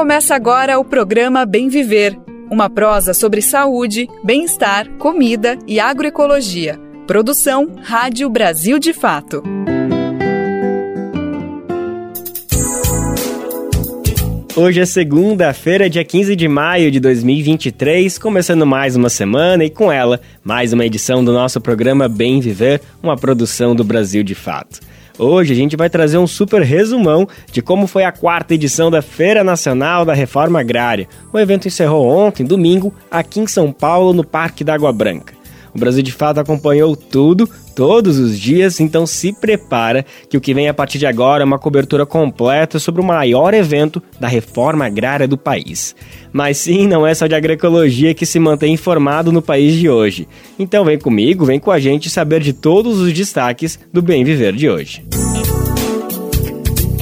Começa agora o programa Bem Viver, uma prosa sobre saúde, bem-estar, comida e agroecologia. Produção Rádio Brasil de Fato. Hoje é segunda-feira, dia 15 de maio de 2023, começando mais uma semana e com ela mais uma edição do nosso programa Bem Viver, uma produção do Brasil de Fato. Hoje a gente vai trazer um super resumão de como foi a quarta edição da Feira Nacional da Reforma Agrária. O evento encerrou ontem, domingo, aqui em São Paulo, no Parque da Água Branca. O Brasil de Fato acompanhou tudo, todos os dias, então se prepara que o que vem a partir de agora é uma cobertura completa sobre o maior evento da reforma agrária do país. Mas sim, não é só de agroecologia que se mantém informado no país de hoje. Então vem comigo, vem com a gente saber de todos os destaques do Bem Viver de hoje.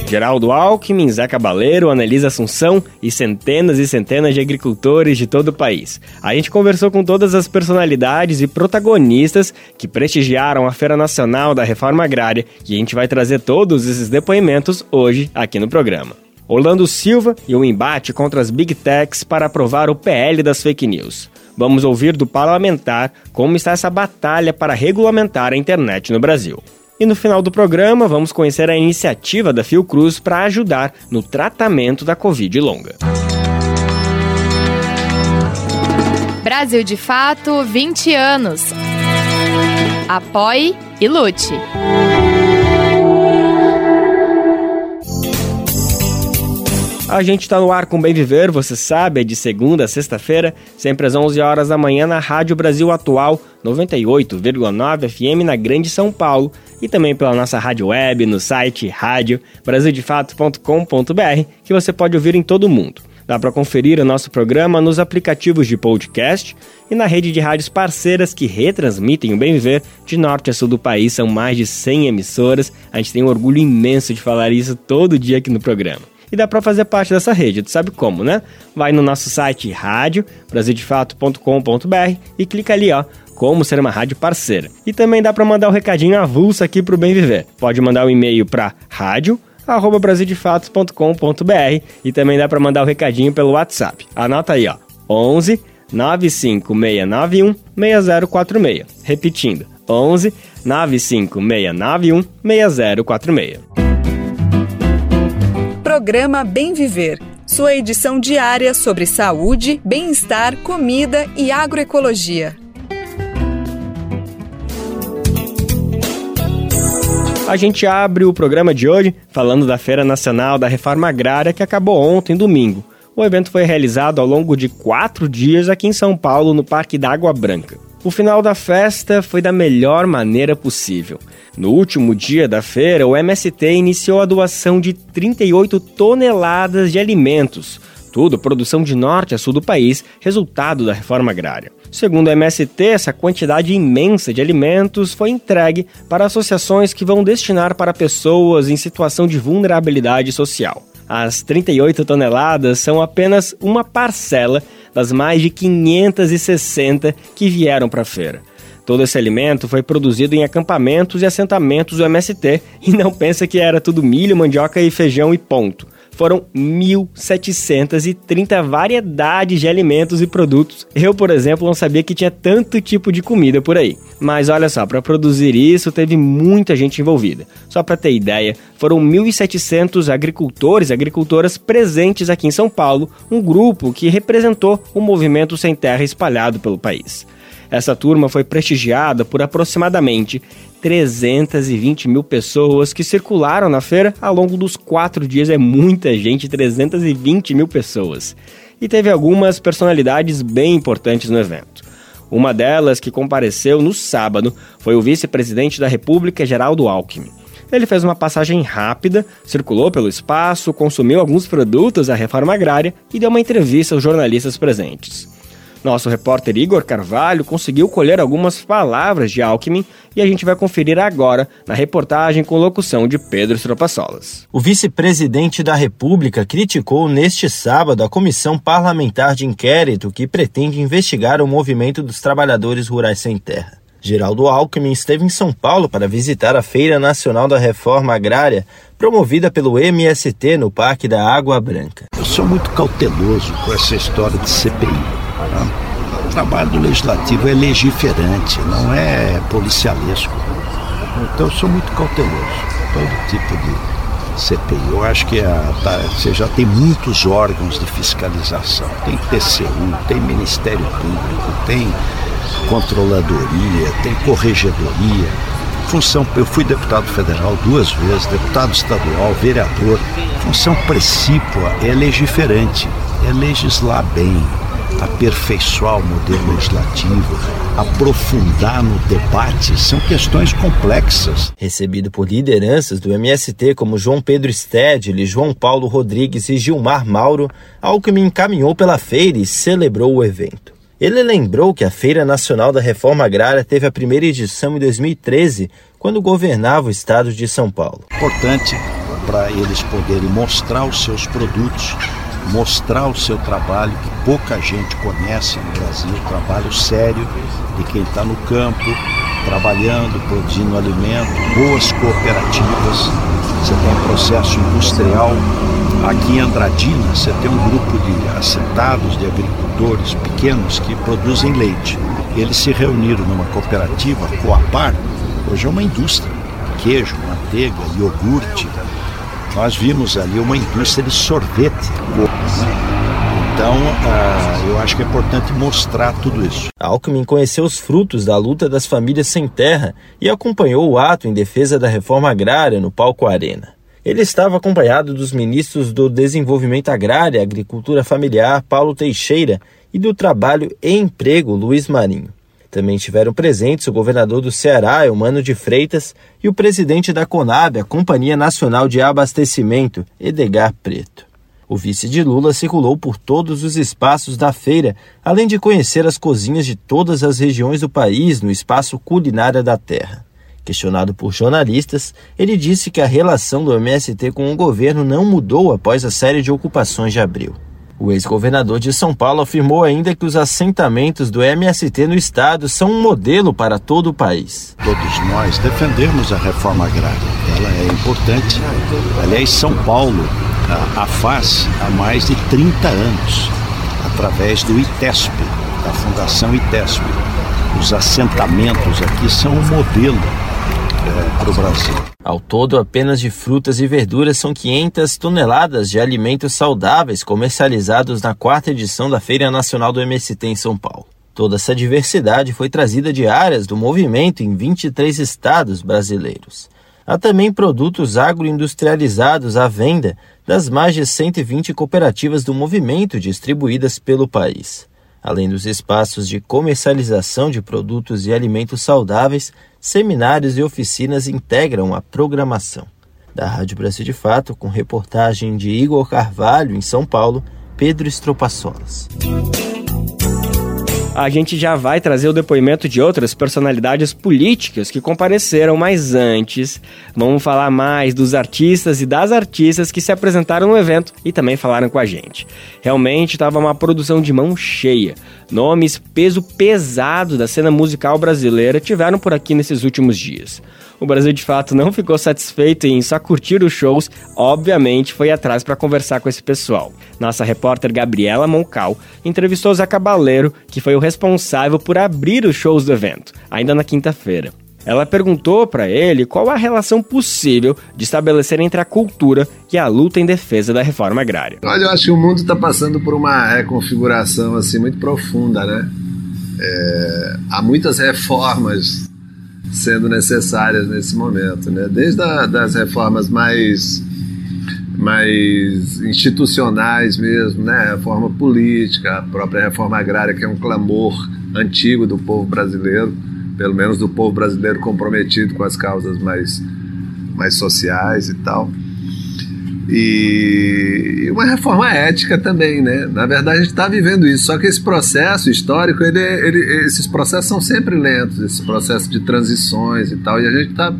Geraldo Alckmin, Zé Cabaleiro, Anelisa Assunção e centenas e centenas de agricultores de todo o país. A gente conversou com todas as personalidades e protagonistas que prestigiaram a Feira Nacional da Reforma Agrária e a gente vai trazer todos esses depoimentos hoje aqui no programa. Orlando Silva e o embate contra as Big Techs para aprovar o PL das fake news. Vamos ouvir do parlamentar como está essa batalha para regulamentar a internet no Brasil. E no final do programa, vamos conhecer a iniciativa da Fiocruz para ajudar no tratamento da Covid longa. Brasil de Fato 20 anos. Apoie e lute. A gente está no ar com Bem Viver, você sabe, é de segunda a sexta-feira, sempre às 11 horas da manhã na Rádio Brasil Atual, 98,9 FM na Grande São Paulo e também pela nossa rádio web no site rádio brasildefato.com.br, que você pode ouvir em todo o mundo. Dá para conferir o nosso programa nos aplicativos de podcast e na rede de rádios parceiras que retransmitem o Bem Viver de norte a sul do país. São mais de 100 emissoras. A gente tem um orgulho imenso de falar isso todo dia aqui no programa e dá para fazer parte dessa rede. Tu sabe como, né? Vai no nosso site rádio brasildefato.com.br e clica ali, ó, como ser uma rádio parceira. E também dá para mandar um recadinho avulso aqui pro Bem Viver. Pode mandar o um e-mail para rádio arroba brasildefatos.com.br e também dá para mandar o um recadinho pelo WhatsApp. Anota aí, ó, 11 95691 6046. Repetindo, 11 95691 6046. Programa Bem Viver, sua edição diária sobre saúde, bem-estar, comida e agroecologia. A gente abre o programa de hoje falando da Feira Nacional da Reforma Agrária que acabou ontem, domingo. O evento foi realizado ao longo de quatro dias aqui em São Paulo, no Parque da Água Branca. O final da festa foi da melhor maneira possível. No último dia da feira, o MST iniciou a doação de 38 toneladas de alimentos, tudo produção de norte a sul do país, resultado da reforma agrária. Segundo o MST, essa quantidade imensa de alimentos foi entregue para associações que vão destinar para pessoas em situação de vulnerabilidade social. As 38 toneladas são apenas uma parcela das mais de 560 que vieram para a feira. Todo esse alimento foi produzido em acampamentos e assentamentos do MST e não pensa que era tudo milho, mandioca e feijão e ponto. Foram 1.730 variedades de alimentos e produtos. Eu, por exemplo, não sabia que tinha tanto tipo de comida por aí. Mas olha só, para produzir isso teve muita gente envolvida. Só para ter ideia, foram 1.700 agricultores e agricultoras presentes aqui em São Paulo, um grupo que representou o movimento sem terra espalhado pelo país. Essa turma foi prestigiada por aproximadamente 320 mil pessoas que circularam na feira ao longo dos quatro dias. É muita gente, 320 mil pessoas. E teve algumas personalidades bem importantes no evento. Uma delas, que compareceu no sábado, foi o vice-presidente da República, Geraldo Alckmin. Ele fez uma passagem rápida, circulou pelo espaço, consumiu alguns produtos da reforma agrária e deu uma entrevista aos jornalistas presentes. Nosso repórter Igor Carvalho conseguiu colher algumas palavras de Alckmin e a gente vai conferir agora na reportagem com locução de Pedro Stropassolas. O vice-presidente da República criticou neste sábado a comissão parlamentar de inquérito que pretende investigar o movimento dos trabalhadores rurais sem terra. Geraldo Alckmin esteve em São Paulo para visitar a Feira Nacional da Reforma Agrária, promovida pelo MST no Parque da Água Branca sou muito cauteloso com essa história de CPI. O trabalho do legislativo é legiferante, não é policialesco. Então eu sou muito cauteloso. Todo tipo de CPI. Eu acho que a, tá, você já tem muitos órgãos de fiscalização. Tem TCU, tem Ministério Público, tem Controladoria, tem Corregedoria função, eu fui deputado federal duas vezes, deputado estadual, vereador. Função precípua é legiferante, é legislar bem, aperfeiçoar o modelo legislativo, aprofundar no debate, são questões complexas. Recebido por lideranças do MST como João Pedro Stedley, João Paulo Rodrigues e Gilmar Mauro, Alckmin encaminhou pela feira e celebrou o evento. Ele lembrou que a Feira Nacional da Reforma Agrária teve a primeira edição em 2013, quando governava o estado de São Paulo. Importante para eles poderem mostrar os seus produtos, mostrar o seu trabalho, que pouca gente conhece no Brasil, trabalho sério de quem está no campo, trabalhando, produzindo alimento, boas cooperativas. Você tem um processo industrial Aqui em Andradina, você tem um grupo de assentados, de agricultores pequenos que produzem leite. Eles se reuniram numa cooperativa, Coapar, hoje é uma indústria, queijo, manteiga, iogurte. Nós vimos ali uma indústria de sorvete. Então, uh, eu acho que é importante mostrar tudo isso. Alckmin conheceu os frutos da luta das famílias sem terra e acompanhou o ato em defesa da reforma agrária no palco Arena. Ele estava acompanhado dos ministros do Desenvolvimento Agrário e Agricultura Familiar, Paulo Teixeira, e do Trabalho e Emprego, Luiz Marinho. Também estiveram presentes o governador do Ceará, Eumano de Freitas, e o presidente da Conab, a Companhia Nacional de Abastecimento, Edgar Preto. O vice de Lula circulou por todos os espaços da feira, além de conhecer as cozinhas de todas as regiões do país no espaço Culinária da Terra. Questionado por jornalistas, ele disse que a relação do MST com o governo não mudou após a série de ocupações de abril. O ex-governador de São Paulo afirmou ainda que os assentamentos do MST no estado são um modelo para todo o país. Todos nós defendemos a reforma agrária. Ela é importante. Aliás, São Paulo a, a faz há mais de 30 anos, através do ITESP, da Fundação ITESP. Os assentamentos aqui são um modelo é, para o Brasil. Ao todo, apenas de frutas e verduras são 500 toneladas de alimentos saudáveis comercializados na quarta edição da Feira Nacional do MST em São Paulo. Toda essa diversidade foi trazida de áreas do movimento em 23 estados brasileiros. Há também produtos agroindustrializados à venda das mais de 120 cooperativas do movimento distribuídas pelo país. Além dos espaços de comercialização de produtos e alimentos saudáveis, seminários e oficinas integram a programação. Da Rádio Brasil de Fato, com reportagem de Igor Carvalho, em São Paulo, Pedro Estropaçolas a gente já vai trazer o depoimento de outras personalidades políticas que compareceram, mas antes, vamos falar mais dos artistas e das artistas que se apresentaram no evento e também falaram com a gente. Realmente estava uma produção de mão cheia. Nomes peso pesado da cena musical brasileira tiveram por aqui nesses últimos dias o Brasil de fato não ficou satisfeito em só curtir os shows, obviamente foi atrás para conversar com esse pessoal. Nossa repórter Gabriela Moncal entrevistou Zé Cabaleiro, que foi o responsável por abrir os shows do evento, ainda na quinta-feira. Ela perguntou para ele qual a relação possível de estabelecer entre a cultura e a luta em defesa da reforma agrária. Olha, eu acho que o mundo está passando por uma reconfiguração assim muito profunda, né? É, há muitas reformas sendo necessárias nesse momento, né? Desde a, das reformas mais mais institucionais mesmo, né? A reforma política, a própria reforma agrária, que é um clamor antigo do povo brasileiro, pelo menos do povo brasileiro comprometido com as causas mais, mais sociais e tal e uma reforma ética também, né? Na verdade, a gente está vivendo isso, só que esse processo histórico, ele, ele, esses processos são sempre lentos, esse processo de transições e tal, e a gente está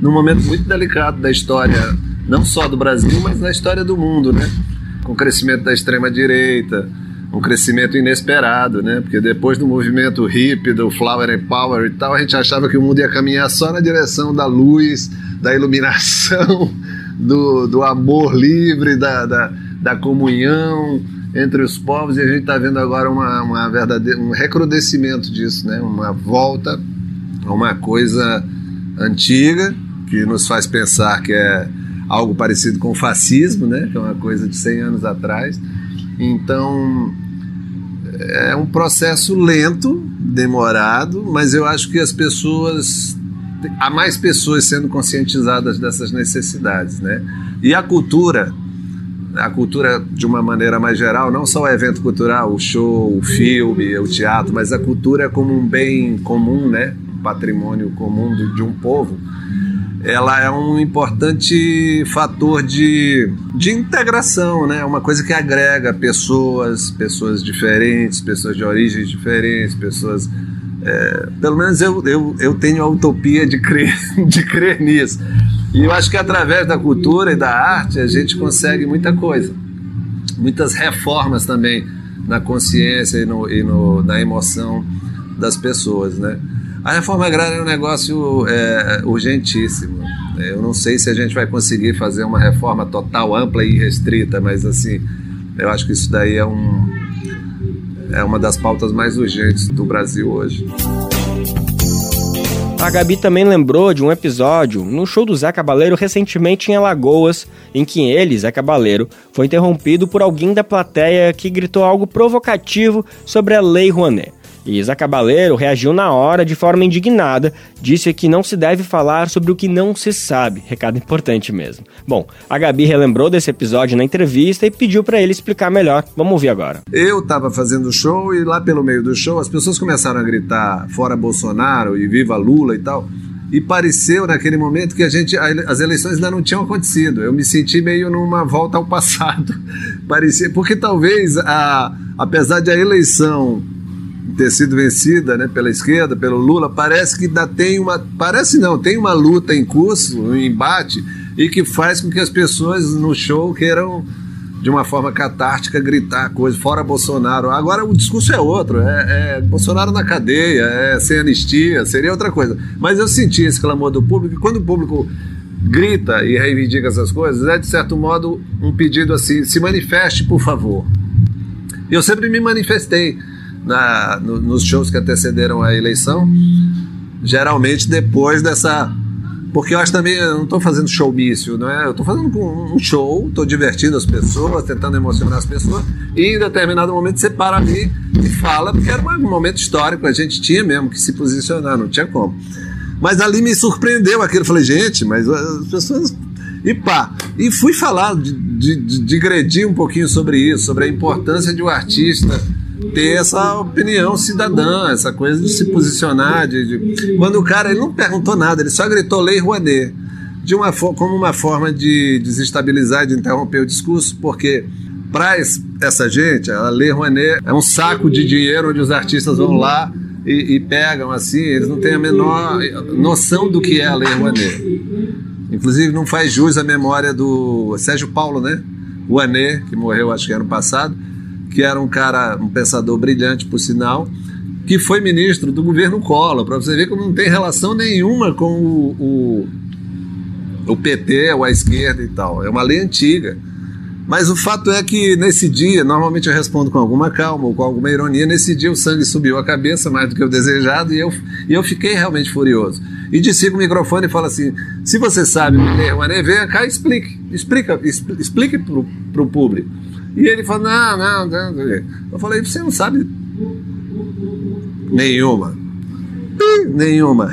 num momento muito delicado da história, não só do Brasil, mas da história do mundo, né? Com o crescimento da extrema-direita, um crescimento inesperado, né? Porque depois do movimento hippie, do Flower and Power e tal, a gente achava que o mundo ia caminhar só na direção da luz, da iluminação do, do amor livre, da, da, da comunhão entre os povos e a gente está vendo agora uma, uma verdadeira, um recrudescimento disso, né? uma volta a uma coisa antiga que nos faz pensar que é algo parecido com o fascismo, né? que é uma coisa de 100 anos atrás. Então, é um processo lento, demorado, mas eu acho que as pessoas há mais pessoas sendo conscientizadas dessas necessidades, né? E a cultura, a cultura de uma maneira mais geral, não só o evento cultural, o show, o filme, o teatro, mas a cultura como um bem comum, né? Um patrimônio comum de um povo ela é um importante fator de, de integração, né? Uma coisa que agrega pessoas, pessoas diferentes, pessoas de origens diferentes, pessoas. É, pelo menos eu, eu, eu tenho a utopia de crer, de crer nisso. E eu acho que através da cultura e da arte a gente consegue muita coisa. Muitas reformas também na consciência e, no, e no, na emoção das pessoas, né? A reforma agrária é um negócio é, urgentíssimo. Eu não sei se a gente vai conseguir fazer uma reforma total, ampla e restrita, mas assim, eu acho que isso daí é, um, é uma das pautas mais urgentes do Brasil hoje. A Gabi também lembrou de um episódio no show do Zé Cabaleiro recentemente em Alagoas, em que ele, Zé Cabaleiro, foi interrompido por alguém da plateia que gritou algo provocativo sobre a Lei Rouanet. Isa Cabaleiro reagiu na hora de forma indignada, disse que não se deve falar sobre o que não se sabe, recado importante mesmo. Bom, a Gabi relembrou desse episódio na entrevista e pediu para ele explicar melhor. Vamos ouvir agora. Eu estava fazendo show e lá pelo meio do show as pessoas começaram a gritar fora Bolsonaro e viva Lula e tal. E pareceu naquele momento que a gente as eleições ainda não tinham acontecido. Eu me senti meio numa volta ao passado. Parecia porque talvez a apesar de a eleição ter sido vencida né, pela esquerda, pelo Lula, parece que ainda tem uma. Parece não, tem uma luta em curso, um embate, e que faz com que as pessoas no show queiram, de uma forma catártica, gritar coisa, fora Bolsonaro. Agora o discurso é outro, é, é Bolsonaro na cadeia, é sem anistia, seria outra coisa. Mas eu senti esse clamor do público, e quando o público grita e reivindica essas coisas, é de certo modo um pedido assim: se manifeste, por favor. Eu sempre me manifestei na, no, nos shows que antecederam a eleição, geralmente depois dessa. Porque eu acho também, eu não estou fazendo showmício, não é? Eu estou fazendo um show, estou divertindo as pessoas, tentando emocionar as pessoas, e em determinado momento você para ali e fala, porque era um momento histórico, a gente tinha mesmo que se posicionar, não tinha como. Mas ali me surpreendeu aquilo, eu falei, gente, mas as pessoas e pá. E fui falar, digredir um pouquinho sobre isso, sobre a importância de um artista ter essa opinião cidadã, essa coisa de se posicionar. De, de... Quando o cara ele não perguntou nada, ele só gritou Lei Rouanet, de uma como uma forma de desestabilizar, de interromper o discurso, porque para essa gente, a Lei Rouanet é um saco de dinheiro onde os artistas vão lá e, e pegam assim, eles não têm a menor noção do que é a Lei Rouanet. Inclusive, não faz jus à memória do Sérgio Paulo, né? Rouanet, que morreu acho que ano passado que era um cara, um pensador brilhante, por sinal, que foi ministro do governo Collor, para você ver como não tem relação nenhuma com o, o, o PT ou a esquerda e tal. É uma lei antiga. Mas o fato é que nesse dia, normalmente eu respondo com alguma calma ou com alguma ironia, nesse dia o sangue subiu a cabeça mais do que o desejado e eu, e eu fiquei realmente furioso. E desligo o microfone e falo assim: se você sabe, Mané, venha cá e explique, explica, explique para o público. E ele falou: não, não, não. Eu falei: você não sabe nenhuma. Nenhuma.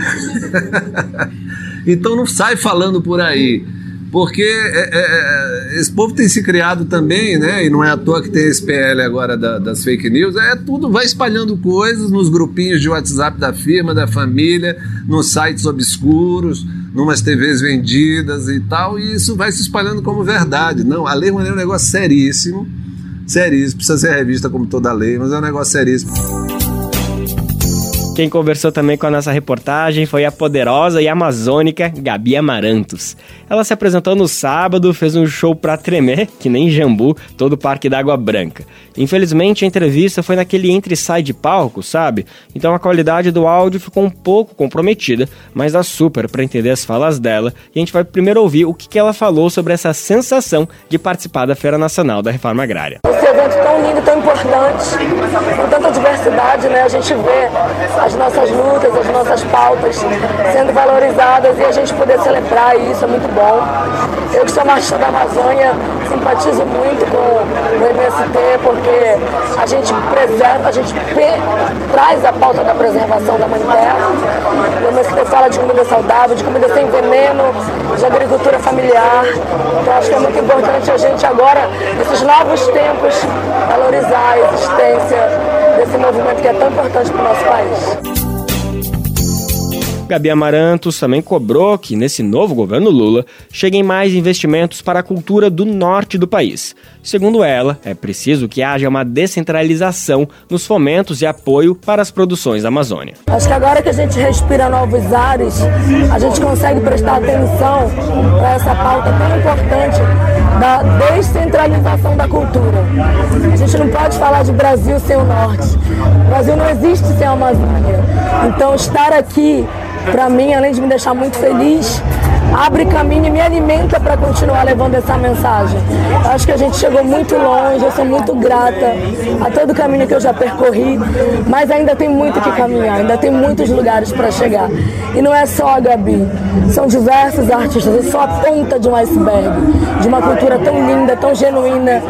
então não sai falando por aí. Porque é, é, é, esse povo tem se criado também, né? E não é à toa que tem esse PL agora da, das fake news. É tudo, vai espalhando coisas nos grupinhos de WhatsApp da firma, da família, nos sites obscuros numas TVs vendidas e tal, e isso vai se espalhando como verdade. Não, a lei é um negócio seríssimo, seríssimo, precisa ser revista como toda lei, mas é um negócio seríssimo. Quem conversou também com a nossa reportagem foi a poderosa e amazônica Gabi Amarantos. Ela se apresentou no sábado, fez um show pra tremer, que nem jambu, todo o Parque d'Água Branca. Infelizmente, a entrevista foi naquele entre e sai de palco, sabe? Então a qualidade do áudio ficou um pouco comprometida, mas dá super para entender as falas dela. E a gente vai primeiro ouvir o que ela falou sobre essa sensação de participar da Feira Nacional da Reforma Agrária. Evento tão lindo, tão importante, com tanta diversidade, né? A gente vê as nossas lutas, as nossas pautas sendo valorizadas e a gente poder celebrar isso é muito bom. Eu que sou marxista da Amazônia, simpatizo muito com o MST porque a gente preserva, a gente traz a pauta da preservação da mãe terra. O MST fala de comida saudável, de comida sem veneno, de agricultura familiar. Então acho que é muito importante a gente agora, nesses novos tempos, valorizar a existência desse movimento que é tão importante para o nosso país. Gabi Amarantos também cobrou que, nesse novo governo Lula, cheguem mais investimentos para a cultura do norte do país. Segundo ela, é preciso que haja uma descentralização nos fomentos e apoio para as produções da Amazônia. Acho que agora que a gente respira novos ares, a gente consegue prestar atenção para essa pauta tão importante da descentralização da cultura. A gente não pode falar de Brasil sem o norte. O Brasil não existe sem a Amazônia. Então, estar aqui para mim, além de me deixar muito feliz, abre caminho e me alimenta para continuar levando essa mensagem. Eu acho que a gente chegou muito longe, eu sou muito grata a todo o caminho que eu já percorri, mas ainda tem muito que caminhar, ainda tem muitos lugares para chegar. E não é só a Gabi, são diversos artistas, eu sou a ponta de um iceberg, de uma cultura tão linda, tão genuína,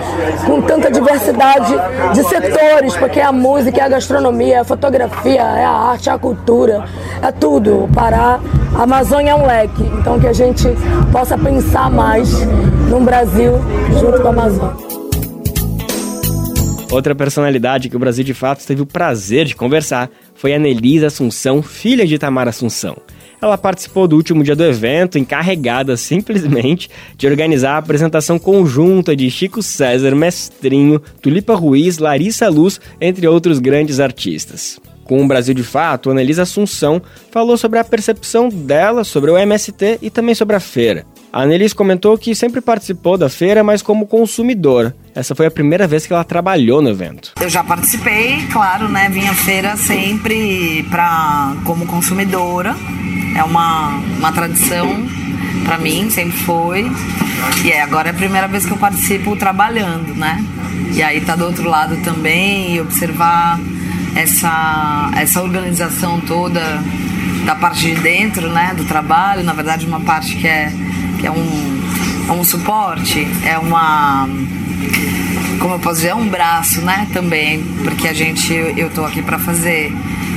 com tanta diversidade de setores, porque é a música, é a gastronomia, é a fotografia, é a arte, é a cultura, é tudo. O Pará, a Amazônia é um leque, então que a gente possa pensar mais num Brasil junto com a Amazônia. Outra personalidade que o Brasil de fato teve o prazer de conversar foi a Nelisa Assunção, filha de Itamar Assunção. Ela participou do último dia do evento, encarregada simplesmente de organizar a apresentação conjunta de Chico César, Mestrinho, Tulipa Ruiz, Larissa Luz, entre outros grandes artistas. Com o Brasil de Fato, Annelise Assunção falou sobre a percepção dela sobre o MST e também sobre a feira. A Annelise comentou que sempre participou da feira, mas como consumidora. Essa foi a primeira vez que ela trabalhou no evento. Eu já participei, claro, né? Vinha à feira sempre pra, como consumidora. É uma, uma tradição para mim, sempre foi. E agora é a primeira vez que eu participo trabalhando, né? E aí tá do outro lado também e observar essa, essa organização toda da parte de dentro, né, do trabalho, na verdade uma parte que é, que é um, é um suporte, é uma como eu posso dizer, é um braço, né, também, porque a gente, eu tô aqui para fazer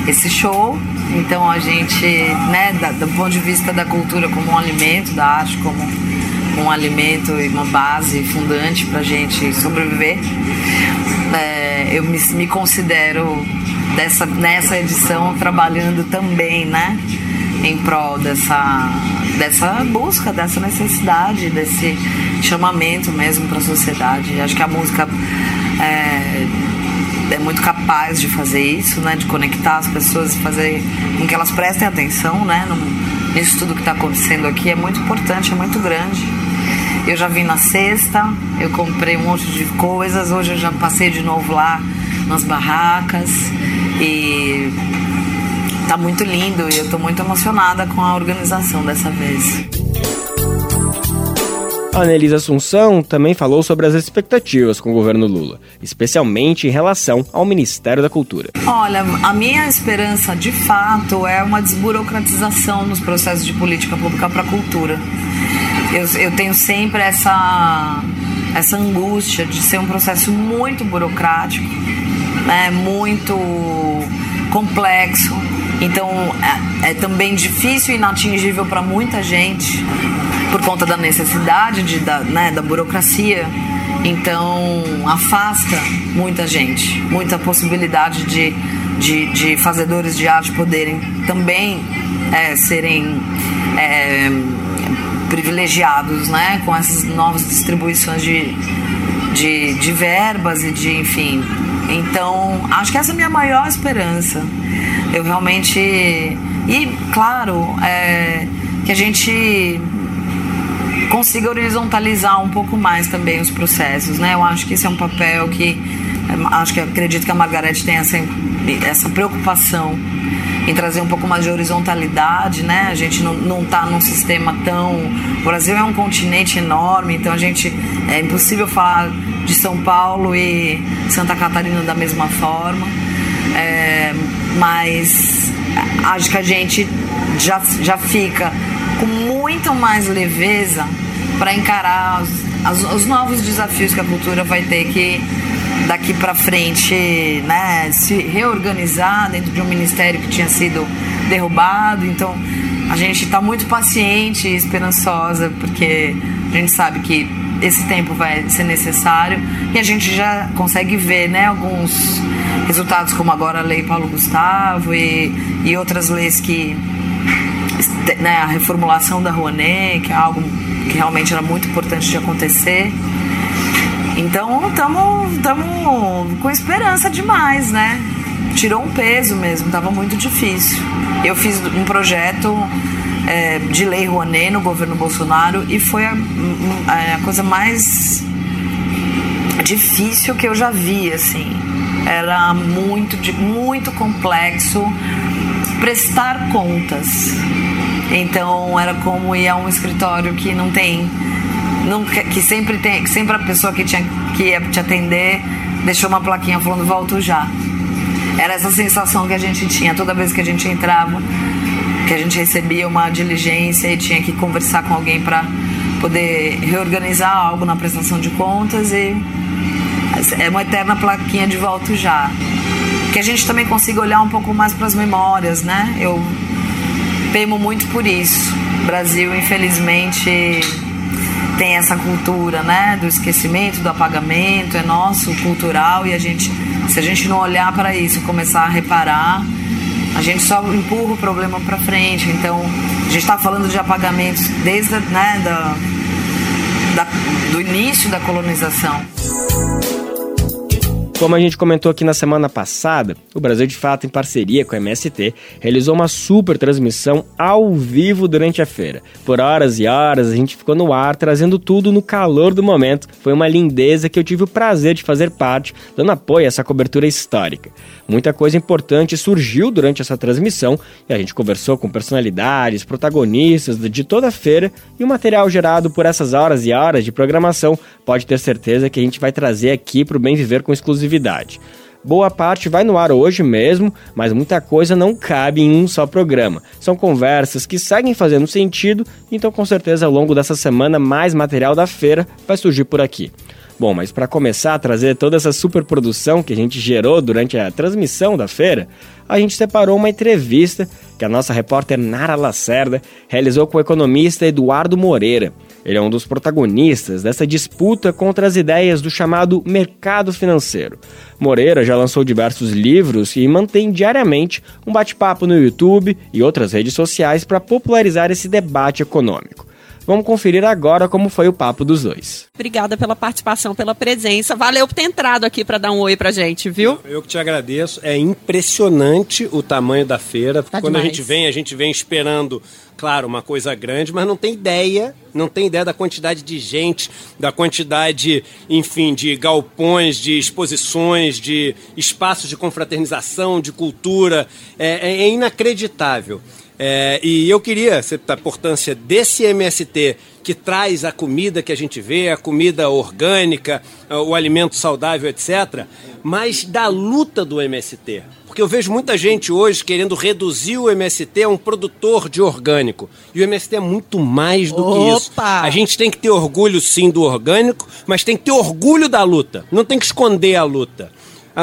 esse show, então a gente, né, da, do ponto de vista da cultura como um alimento, da arte como um alimento e uma base fundante para gente sobreviver, é, eu me, me considero dessa, nessa edição trabalhando também, né? Em prol dessa, dessa busca, dessa necessidade, desse chamamento mesmo para a sociedade. Acho que a música é, é muito capaz de fazer isso, né? De conectar as pessoas fazer com que elas prestem atenção, né? Nisso tudo que está acontecendo aqui é muito importante, é muito grande. Eu já vim na sexta, eu comprei um monte de coisas, hoje eu já passei de novo lá nas barracas e tá muito lindo e eu tô muito emocionada com a organização dessa vez. A Anelisa Assunção também falou sobre as expectativas com o governo Lula, especialmente em relação ao Ministério da Cultura. Olha, a minha esperança de fato é uma desburocratização nos processos de política pública para a cultura. Eu, eu tenho sempre essa, essa angústia de ser um processo muito burocrático né, muito complexo. Então é, é também difícil e inatingível para muita gente por conta da necessidade de, da, né, da burocracia. Então afasta muita gente, muita possibilidade de, de, de fazedores de arte poderem também é, serem é, privilegiados né, com essas novas distribuições de, de, de verbas e de, enfim, Então, acho que essa é a minha maior esperança. Eu realmente. E, claro, é, que a gente consiga horizontalizar um pouco mais também os processos, né? Eu acho que esse é um papel que acho que acredito que a Margarete tem essa, essa preocupação em trazer um pouco mais de horizontalidade, né? A gente não está num sistema tão. O Brasil é um continente enorme, então a gente. É impossível falar de São Paulo e Santa Catarina da mesma forma. É, mas acho que a gente já, já fica com muito mais leveza para encarar os, os, os novos desafios que a cultura vai ter que daqui para frente, né, se reorganizar dentro de um ministério que tinha sido derrubado. Então, a gente está muito paciente e esperançosa, porque a gente sabe que esse tempo vai ser necessário e a gente já consegue ver, né, alguns resultados como agora a lei Paulo Gustavo e, e outras leis que né, a reformulação da Rouanet, que é algo que realmente era muito importante de acontecer. Então estamos com esperança demais, né? Tirou um peso mesmo, estava muito difícil. Eu fiz um projeto é, de lei Rouanet no governo Bolsonaro e foi a, a coisa mais difícil que eu já vi, assim. Era muito, muito complexo prestar contas. Então era como ir a um escritório que não tem não, que sempre tem, que sempre a pessoa que tinha que ia te atender deixou uma plaquinha falando volto já. Era essa sensação que a gente tinha toda vez que a gente entrava, que a gente recebia uma diligência e tinha que conversar com alguém para poder reorganizar algo na prestação de contas e é uma eterna plaquinha de volto já. Que a gente também consiga olhar um pouco mais para as memórias, né? Eu temo muito por isso. O Brasil, infelizmente, tem essa cultura, né, do esquecimento, do apagamento, é nosso, cultural, e a gente, se a gente não olhar para isso, começar a reparar, a gente só empurra o problema para frente. Então, a gente está falando de apagamentos desde, né, da, da, do início da colonização. Como a gente comentou aqui na semana passada, o Brasil de Fato, em parceria com a MST, realizou uma super transmissão ao vivo durante a feira. Por horas e horas a gente ficou no ar, trazendo tudo no calor do momento. Foi uma lindeza que eu tive o prazer de fazer parte, dando apoio a essa cobertura histórica. Muita coisa importante surgiu durante essa transmissão e a gente conversou com personalidades, protagonistas de toda a feira e o material gerado por essas horas e horas de programação pode ter certeza que a gente vai trazer aqui para o Bem Viver com exclusividade. Boa parte vai no ar hoje mesmo, mas muita coisa não cabe em um só programa. São conversas que seguem fazendo sentido, então com certeza ao longo dessa semana mais material da feira vai surgir por aqui. Bom, mas para começar a trazer toda essa superprodução que a gente gerou durante a transmissão da feira, a gente separou uma entrevista que a nossa repórter Nara Lacerda realizou com o economista Eduardo Moreira. Ele é um dos protagonistas dessa disputa contra as ideias do chamado mercado financeiro. Moreira já lançou diversos livros e mantém diariamente um bate-papo no YouTube e outras redes sociais para popularizar esse debate econômico. Vamos conferir agora como foi o papo dos dois. Obrigada pela participação, pela presença. Valeu por ter entrado aqui para dar um oi pra gente, viu? Eu, que te agradeço. É impressionante o tamanho da feira. Tá Quando demais. a gente vem, a gente vem esperando claro, uma coisa grande, mas não tem ideia, não tem ideia da quantidade de gente, da quantidade, enfim, de galpões, de exposições, de espaços de confraternização, de cultura. É, é inacreditável. É, e eu queria, a importância desse MST que traz a comida que a gente vê, a comida orgânica, o alimento saudável, etc., mas da luta do MST. Porque eu vejo muita gente hoje querendo reduzir o MST a um produtor de orgânico. E o MST é muito mais do Opa! que isso. A gente tem que ter orgulho sim do orgânico, mas tem que ter orgulho da luta. Não tem que esconder a luta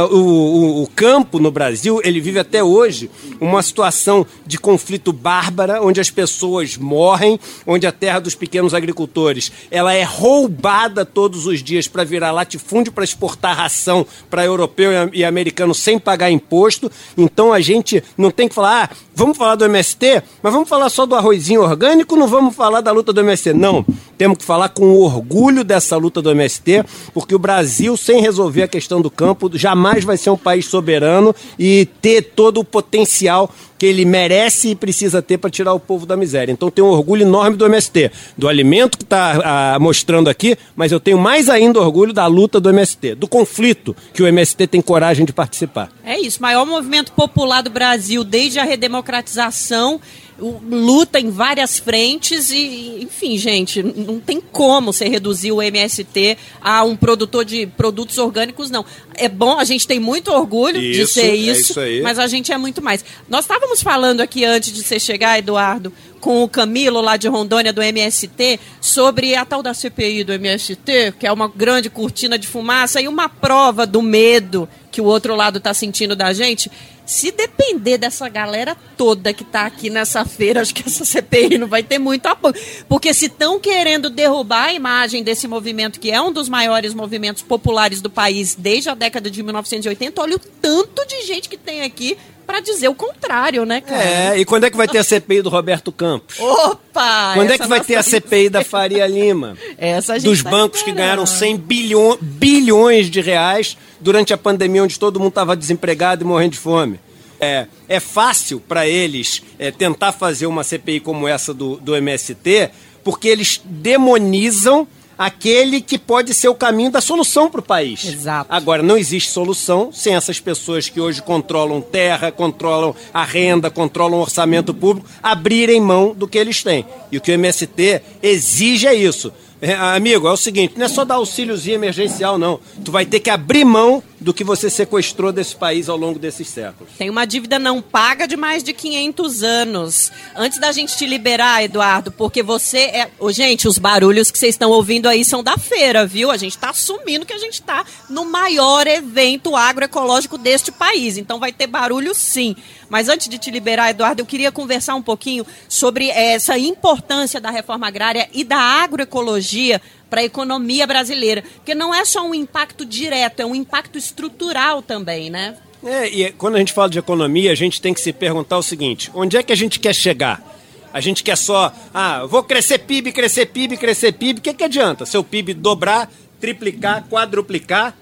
o, o, o, campo no Brasil, ele vive até hoje uma situação de conflito bárbara, onde as pessoas morrem, onde a terra dos pequenos agricultores ela é roubada todos os dias para virar latifúndio para exportar ração para europeu e americano sem pagar imposto. Então a gente não tem que falar, ah, vamos falar do MST, mas vamos falar só do arrozinho orgânico, não vamos falar da luta do MST. Não, temos que falar com orgulho dessa luta do MST, porque o Brasil, sem resolver a questão do campo, jamais jamais vai ser um país soberano e ter todo o potencial que ele merece e precisa ter para tirar o povo da miséria. Então tenho um orgulho enorme do MST, do alimento que está mostrando aqui, mas eu tenho mais ainda orgulho da luta do MST, do conflito que o MST tem coragem de participar. É isso, maior movimento popular do Brasil desde a redemocratização luta em várias frentes e, enfim, gente, não tem como você reduzir o MST a um produtor de produtos orgânicos, não. É bom, a gente tem muito orgulho isso, de ser isso, é isso mas a gente é muito mais. Nós estávamos falando aqui antes de você chegar, Eduardo, com o Camilo lá de Rondônia do MST sobre a tal da CPI do MST, que é uma grande cortina de fumaça e uma prova do medo que o outro lado está sentindo da gente. Se depender dessa galera toda que está aqui nessa feira, acho que essa CPI não vai ter muito apoio. Porque se estão querendo derrubar a imagem desse movimento, que é um dos maiores movimentos populares do país desde a década de 1980, olha o tanto de gente que tem aqui para dizer o contrário, né, cara? É, e quando é que vai ter a CPI do Roberto Campos? Opa! Quando é que vai ter a CPI da Faria Lima? Essa Dos tá bancos esperando. que ganharam 100 bilhões, bilhões de reais durante a pandemia, onde todo mundo estava desempregado e morrendo de fome. É, é fácil para eles é, tentar fazer uma CPI como essa do, do MST, porque eles demonizam aquele que pode ser o caminho da solução para o país. Exato. Agora, não existe solução sem essas pessoas que hoje controlam terra, controlam a renda, controlam o orçamento público, abrirem mão do que eles têm. E o que o MST exige é isso. É, amigo, é o seguinte, não é só dar auxíliozinho emergencial, não. Tu vai ter que abrir mão do que você sequestrou desse país ao longo desses séculos. Tem uma dívida não paga de mais de 500 anos. Antes da gente te liberar, Eduardo, porque você é... Ô, gente, os barulhos que vocês estão ouvindo aí são da feira, viu? A gente está assumindo que a gente está no maior evento agroecológico deste país. Então vai ter barulho sim. Mas antes de te liberar, Eduardo, eu queria conversar um pouquinho sobre essa importância da reforma agrária e da agroecologia para a economia brasileira. Porque não é só um impacto direto, é um impacto estrutural também, né? É, e quando a gente fala de economia, a gente tem que se perguntar o seguinte: onde é que a gente quer chegar? A gente quer só, ah, vou crescer PIB, crescer PIB, crescer PIB. O que, que adianta? Seu PIB dobrar, triplicar, quadruplicar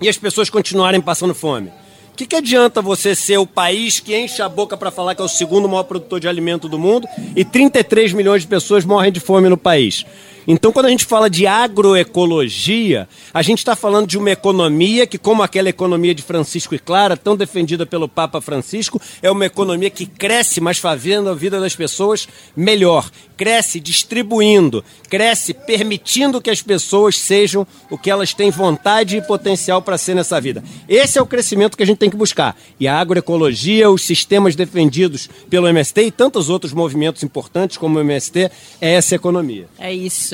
e as pessoas continuarem passando fome. O que, que adianta você ser o país que enche a boca para falar que é o segundo maior produtor de alimento do mundo e 33 milhões de pessoas morrem de fome no país? Então, quando a gente fala de agroecologia, a gente está falando de uma economia que, como aquela economia de Francisco e Clara, tão defendida pelo Papa Francisco, é uma economia que cresce, mas fazendo a vida das pessoas melhor. Cresce distribuindo, cresce permitindo que as pessoas sejam o que elas têm vontade e potencial para ser nessa vida. Esse é o crescimento que a gente tem que buscar. E a agroecologia, os sistemas defendidos pelo MST e tantos outros movimentos importantes como o MST, é essa economia. É isso.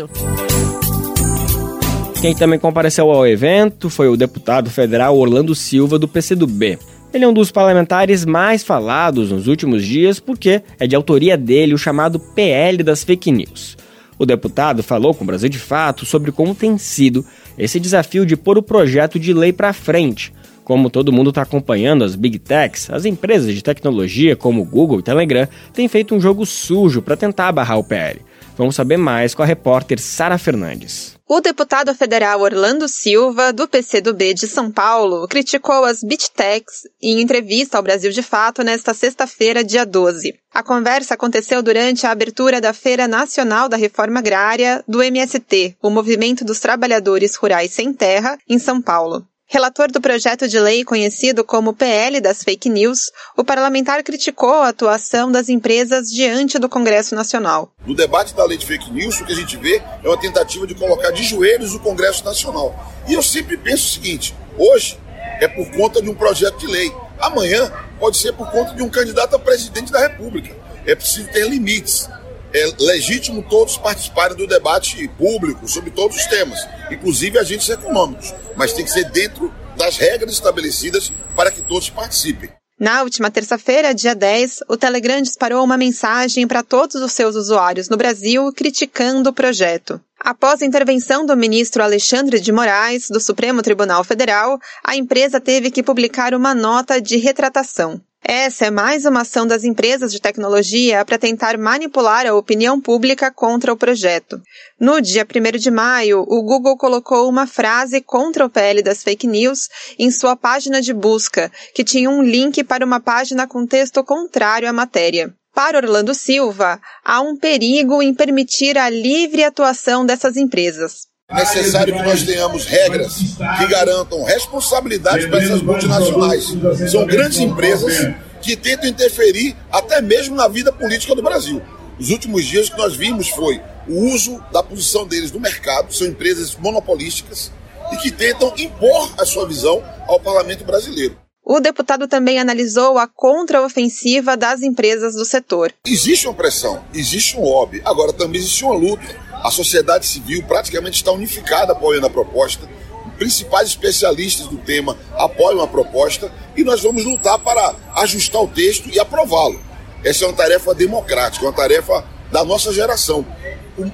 Quem também compareceu ao evento foi o deputado federal Orlando Silva, do PCdoB. Ele é um dos parlamentares mais falados nos últimos dias porque é de autoria dele o chamado PL das fake news. O deputado falou com o Brasil de Fato sobre como tem sido esse desafio de pôr o projeto de lei para frente. Como todo mundo está acompanhando as big techs, as empresas de tecnologia como Google e Telegram têm feito um jogo sujo para tentar barrar o PL. Vamos saber mais com a repórter Sara Fernandes. O deputado federal Orlando Silva, do PCdoB de São Paulo, criticou as BitTechs em entrevista ao Brasil de Fato nesta sexta-feira, dia 12. A conversa aconteceu durante a abertura da Feira Nacional da Reforma Agrária do MST, o Movimento dos Trabalhadores Rurais Sem Terra, em São Paulo. Relator do projeto de lei conhecido como PL das Fake News, o parlamentar criticou a atuação das empresas diante do Congresso Nacional. No debate da lei de fake news, o que a gente vê é uma tentativa de colocar de joelhos o Congresso Nacional. E eu sempre penso o seguinte: hoje é por conta de um projeto de lei, amanhã pode ser por conta de um candidato a presidente da República. É preciso ter limites é legítimo todos participarem do debate público sobre todos os temas, inclusive agentes econômicos, mas tem que ser dentro das regras estabelecidas para que todos participem. Na última terça-feira, dia 10, o Telegram disparou uma mensagem para todos os seus usuários no Brasil criticando o projeto. Após a intervenção do ministro Alexandre de Moraes, do Supremo Tribunal Federal, a empresa teve que publicar uma nota de retratação. Essa é mais uma ação das empresas de tecnologia para tentar manipular a opinião pública contra o projeto. No dia 1 de maio, o Google colocou uma frase contra o PL das fake news em sua página de busca, que tinha um link para uma página com texto contrário à matéria. Para Orlando Silva, há um perigo em permitir a livre atuação dessas empresas. É necessário que nós tenhamos regras que garantam responsabilidade para essas multinacionais. São grandes empresas que tentam interferir até mesmo na vida política do Brasil. Os últimos dias que nós vimos foi o uso da posição deles no mercado, são empresas monopolísticas e que tentam impor a sua visão ao parlamento brasileiro. O deputado também analisou a contraofensiva das empresas do setor. Existe uma pressão, existe um lobby, agora também existe uma luta a sociedade civil praticamente está unificada apoiando a proposta. Principais especialistas do tema apoiam a proposta e nós vamos lutar para ajustar o texto e aprová-lo. Essa é uma tarefa democrática, uma tarefa da nossa geração.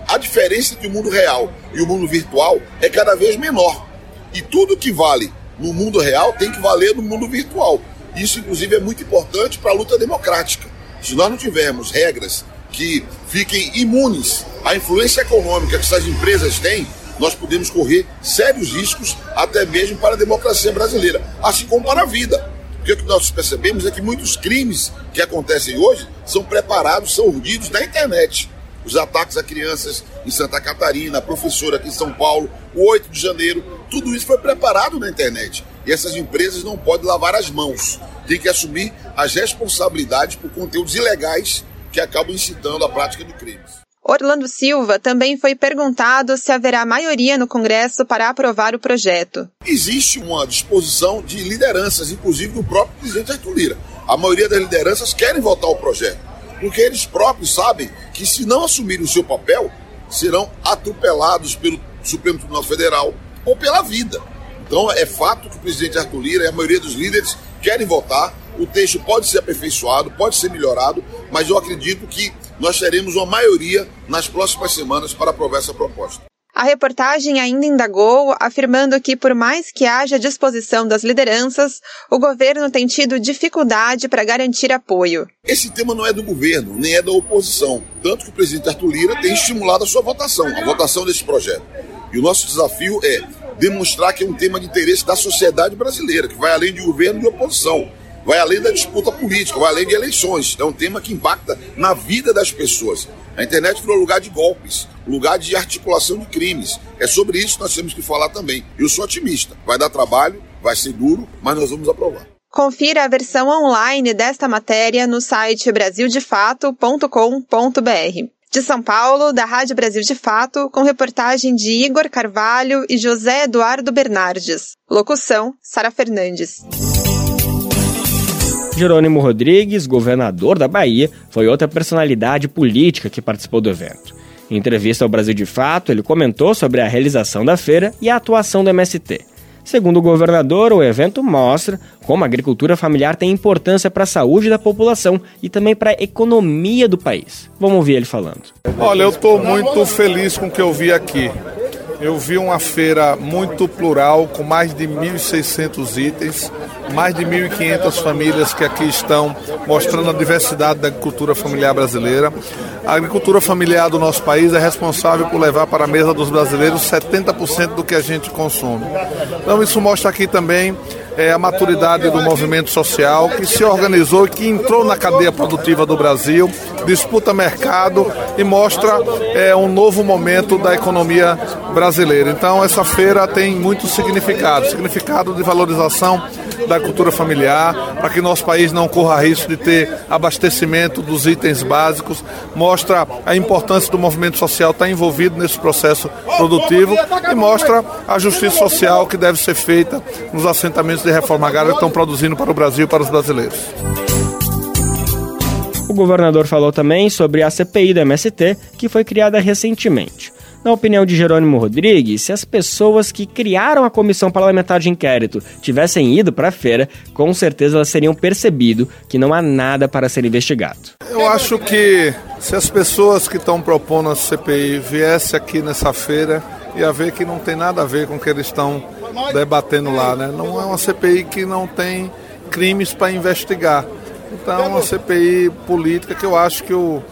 A diferença entre o mundo real e o mundo virtual é cada vez menor. E tudo que vale no mundo real tem que valer no mundo virtual. Isso, inclusive, é muito importante para a luta democrática. Se nós não tivermos regras que fiquem imunes à influência econômica que essas empresas têm, nós podemos correr sérios riscos até mesmo para a democracia brasileira, assim como para a vida. Porque o que nós percebemos é que muitos crimes que acontecem hoje são preparados, são urdidos na internet. Os ataques a crianças em Santa Catarina, a professora aqui em São Paulo, o 8 de janeiro, tudo isso foi preparado na internet. E essas empresas não podem lavar as mãos. Tem que assumir as responsabilidades por conteúdos ilegais que acabam incitando a prática de crimes. Orlando Silva também foi perguntado se haverá maioria no Congresso para aprovar o projeto. Existe uma disposição de lideranças, inclusive do próprio presidente Arthur Lira. A maioria das lideranças querem votar o projeto, porque eles próprios sabem que se não assumirem o seu papel, serão atropelados pelo Supremo Tribunal Federal ou pela vida. Então é fato que o presidente Arthur Lira e a maioria dos líderes querem votar. O texto pode ser aperfeiçoado, pode ser melhorado, mas eu acredito que nós teremos uma maioria nas próximas semanas para aprovar essa proposta. A reportagem ainda indagou, afirmando que, por mais que haja disposição das lideranças, o governo tem tido dificuldade para garantir apoio. Esse tema não é do governo, nem é da oposição. Tanto que o presidente Arthur Lira tem estimulado a sua votação, a votação desse projeto. E o nosso desafio é demonstrar que é um tema de interesse da sociedade brasileira, que vai além de governo e de oposição, vai além da disputa política, vai além de eleições. É um tema que impacta na vida das pessoas. A internet virou lugar de golpes, lugar de articulação de crimes. É sobre isso que nós temos que falar também. Eu sou otimista. Vai dar trabalho, vai ser duro, mas nós vamos aprovar. Confira a versão online desta matéria no site brasildefato.com.br. De São Paulo, da Rádio Brasil de Fato, com reportagem de Igor Carvalho e José Eduardo Bernardes. Locução: Sara Fernandes. Jerônimo Rodrigues, governador da Bahia, foi outra personalidade política que participou do evento. Em entrevista ao Brasil de Fato, ele comentou sobre a realização da feira e a atuação do MST. Segundo o governador, o evento mostra como a agricultura familiar tem importância para a saúde da população e também para a economia do país. Vamos ouvir ele falando. Olha, eu estou muito feliz com o que eu vi aqui. Eu vi uma feira muito plural, com mais de 1.600 itens, mais de 1.500 famílias que aqui estão mostrando a diversidade da agricultura familiar brasileira. A agricultura familiar do nosso país é responsável por levar para a mesa dos brasileiros 70% do que a gente consome. Então, isso mostra aqui também é, a maturidade do movimento social que se organizou e que entrou na cadeia produtiva do Brasil, disputa mercado e mostra é, um novo momento da economia brasileira. Então, essa feira tem muito significado significado de valorização da cultura familiar, para que nosso país não corra risco de ter abastecimento dos itens básicos, mostra a importância do movimento social estar envolvido nesse processo produtivo e mostra a justiça social que deve ser feita nos assentamentos de reforma agrária estão produzindo para o Brasil e para os brasileiros. O governador falou também sobre a CPI do MST, que foi criada recentemente. Na opinião de Jerônimo Rodrigues, se as pessoas que criaram a comissão parlamentar de inquérito tivessem ido para a feira, com certeza elas teriam percebido que não há nada para ser investigado. Eu acho que se as pessoas que estão propondo a CPI viessem aqui nessa feira, ia ver que não tem nada a ver com o que eles estão debatendo lá, né? Não é uma CPI que não tem crimes para investigar. Então, uma CPI política que eu acho que o,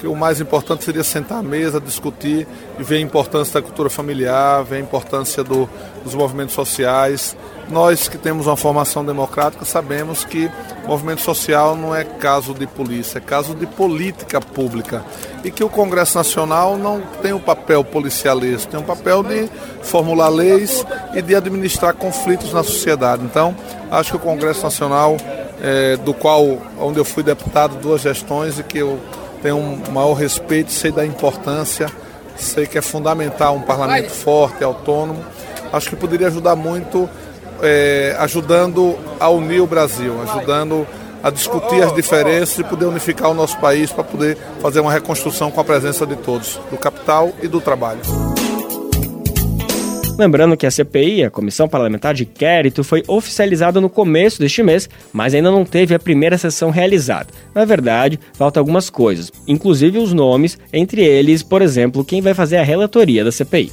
que o mais importante seria sentar à mesa, discutir e ver a importância da cultura familiar, ver a importância do, dos movimentos sociais. Nós que temos uma formação democrática sabemos que movimento social não é caso de polícia, é caso de política pública. E que o Congresso Nacional não tem o um papel policialista, tem o um papel de formular leis e de administrar conflitos na sociedade. Então, acho que o Congresso Nacional, é, do qual onde eu fui deputado duas gestões e que eu tenho um maior respeito, sei da importância, sei que é fundamental um parlamento forte, autônomo. Acho que poderia ajudar muito, é, ajudando a unir o Brasil, ajudando a discutir as diferenças e poder unificar o nosso país para poder fazer uma reconstrução com a presença de todos, do capital e do trabalho. Lembrando que a CPI, a Comissão Parlamentar de Inquérito, foi oficializada no começo deste mês, mas ainda não teve a primeira sessão realizada. Na verdade, faltam algumas coisas, inclusive os nomes, entre eles, por exemplo, quem vai fazer a relatoria da CPI.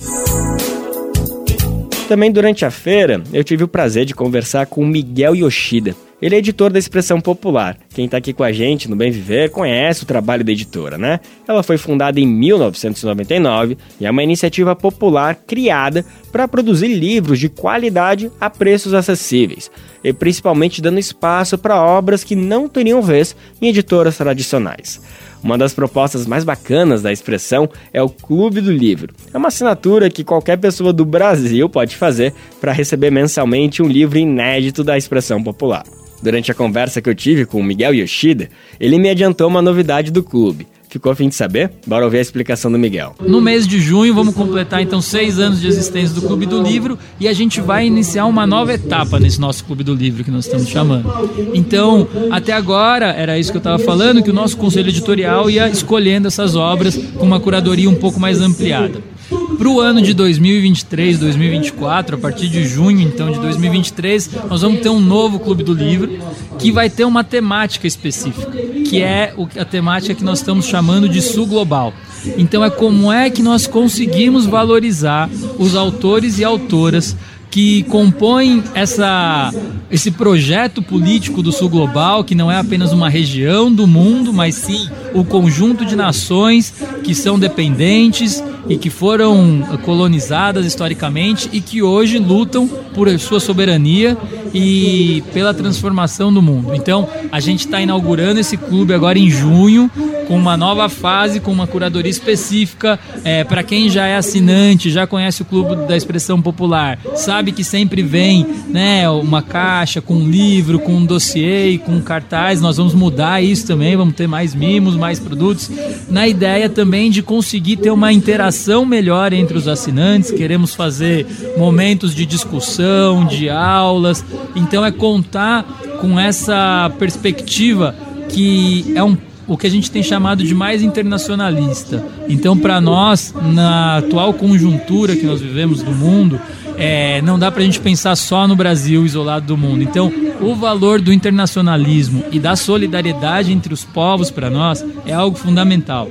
Também durante a feira, eu tive o prazer de conversar com Miguel Yoshida. Ele é editor da Expressão Popular. Quem está aqui com a gente no Bem Viver conhece o trabalho da editora, né? Ela foi fundada em 1999 e é uma iniciativa popular criada para produzir livros de qualidade a preços acessíveis, e principalmente dando espaço para obras que não teriam vez em editoras tradicionais. Uma das propostas mais bacanas da expressão é o Clube do Livro. É uma assinatura que qualquer pessoa do Brasil pode fazer para receber mensalmente um livro inédito da expressão popular. Durante a conversa que eu tive com o Miguel Yoshida, ele me adiantou uma novidade do clube. Ficou a fim de saber? Bora ouvir a explicação do Miguel. No mês de junho, vamos completar então seis anos de existência do Clube do Livro e a gente vai iniciar uma nova etapa nesse nosso Clube do Livro que nós estamos chamando. Então, até agora, era isso que eu estava falando, que o nosso conselho editorial ia escolhendo essas obras com uma curadoria um pouco mais ampliada. Para o ano de 2023, 2024, a partir de junho então de 2023, nós vamos ter um novo Clube do Livro que vai ter uma temática específica, que é a temática que nós estamos chamando de Sul Global. Então é como é que nós conseguimos valorizar os autores e autoras que compõem essa, esse projeto político do Sul Global, que não é apenas uma região do mundo, mas sim o conjunto de nações que são dependentes e que foram colonizadas historicamente e que hoje lutam por sua soberania e pela transformação do mundo. Então, a gente está inaugurando esse clube agora em junho, com uma nova fase, com uma curadoria específica. É, Para quem já é assinante, já conhece o Clube da Expressão Popular, sabe que sempre vem né, uma caixa com um livro, com um dossiê, com um cartaz. Nós vamos mudar isso também, vamos ter mais mimos, mais produtos, na ideia também de conseguir ter uma interação melhor entre os assinantes. Queremos fazer momentos de discussão, de aulas. Então é contar com essa perspectiva que é um o que a gente tem chamado de mais internacionalista. Então, para nós, na atual conjuntura que nós vivemos do mundo, é, não dá para a gente pensar só no Brasil isolado do mundo. Então, o valor do internacionalismo e da solidariedade entre os povos para nós é algo fundamental.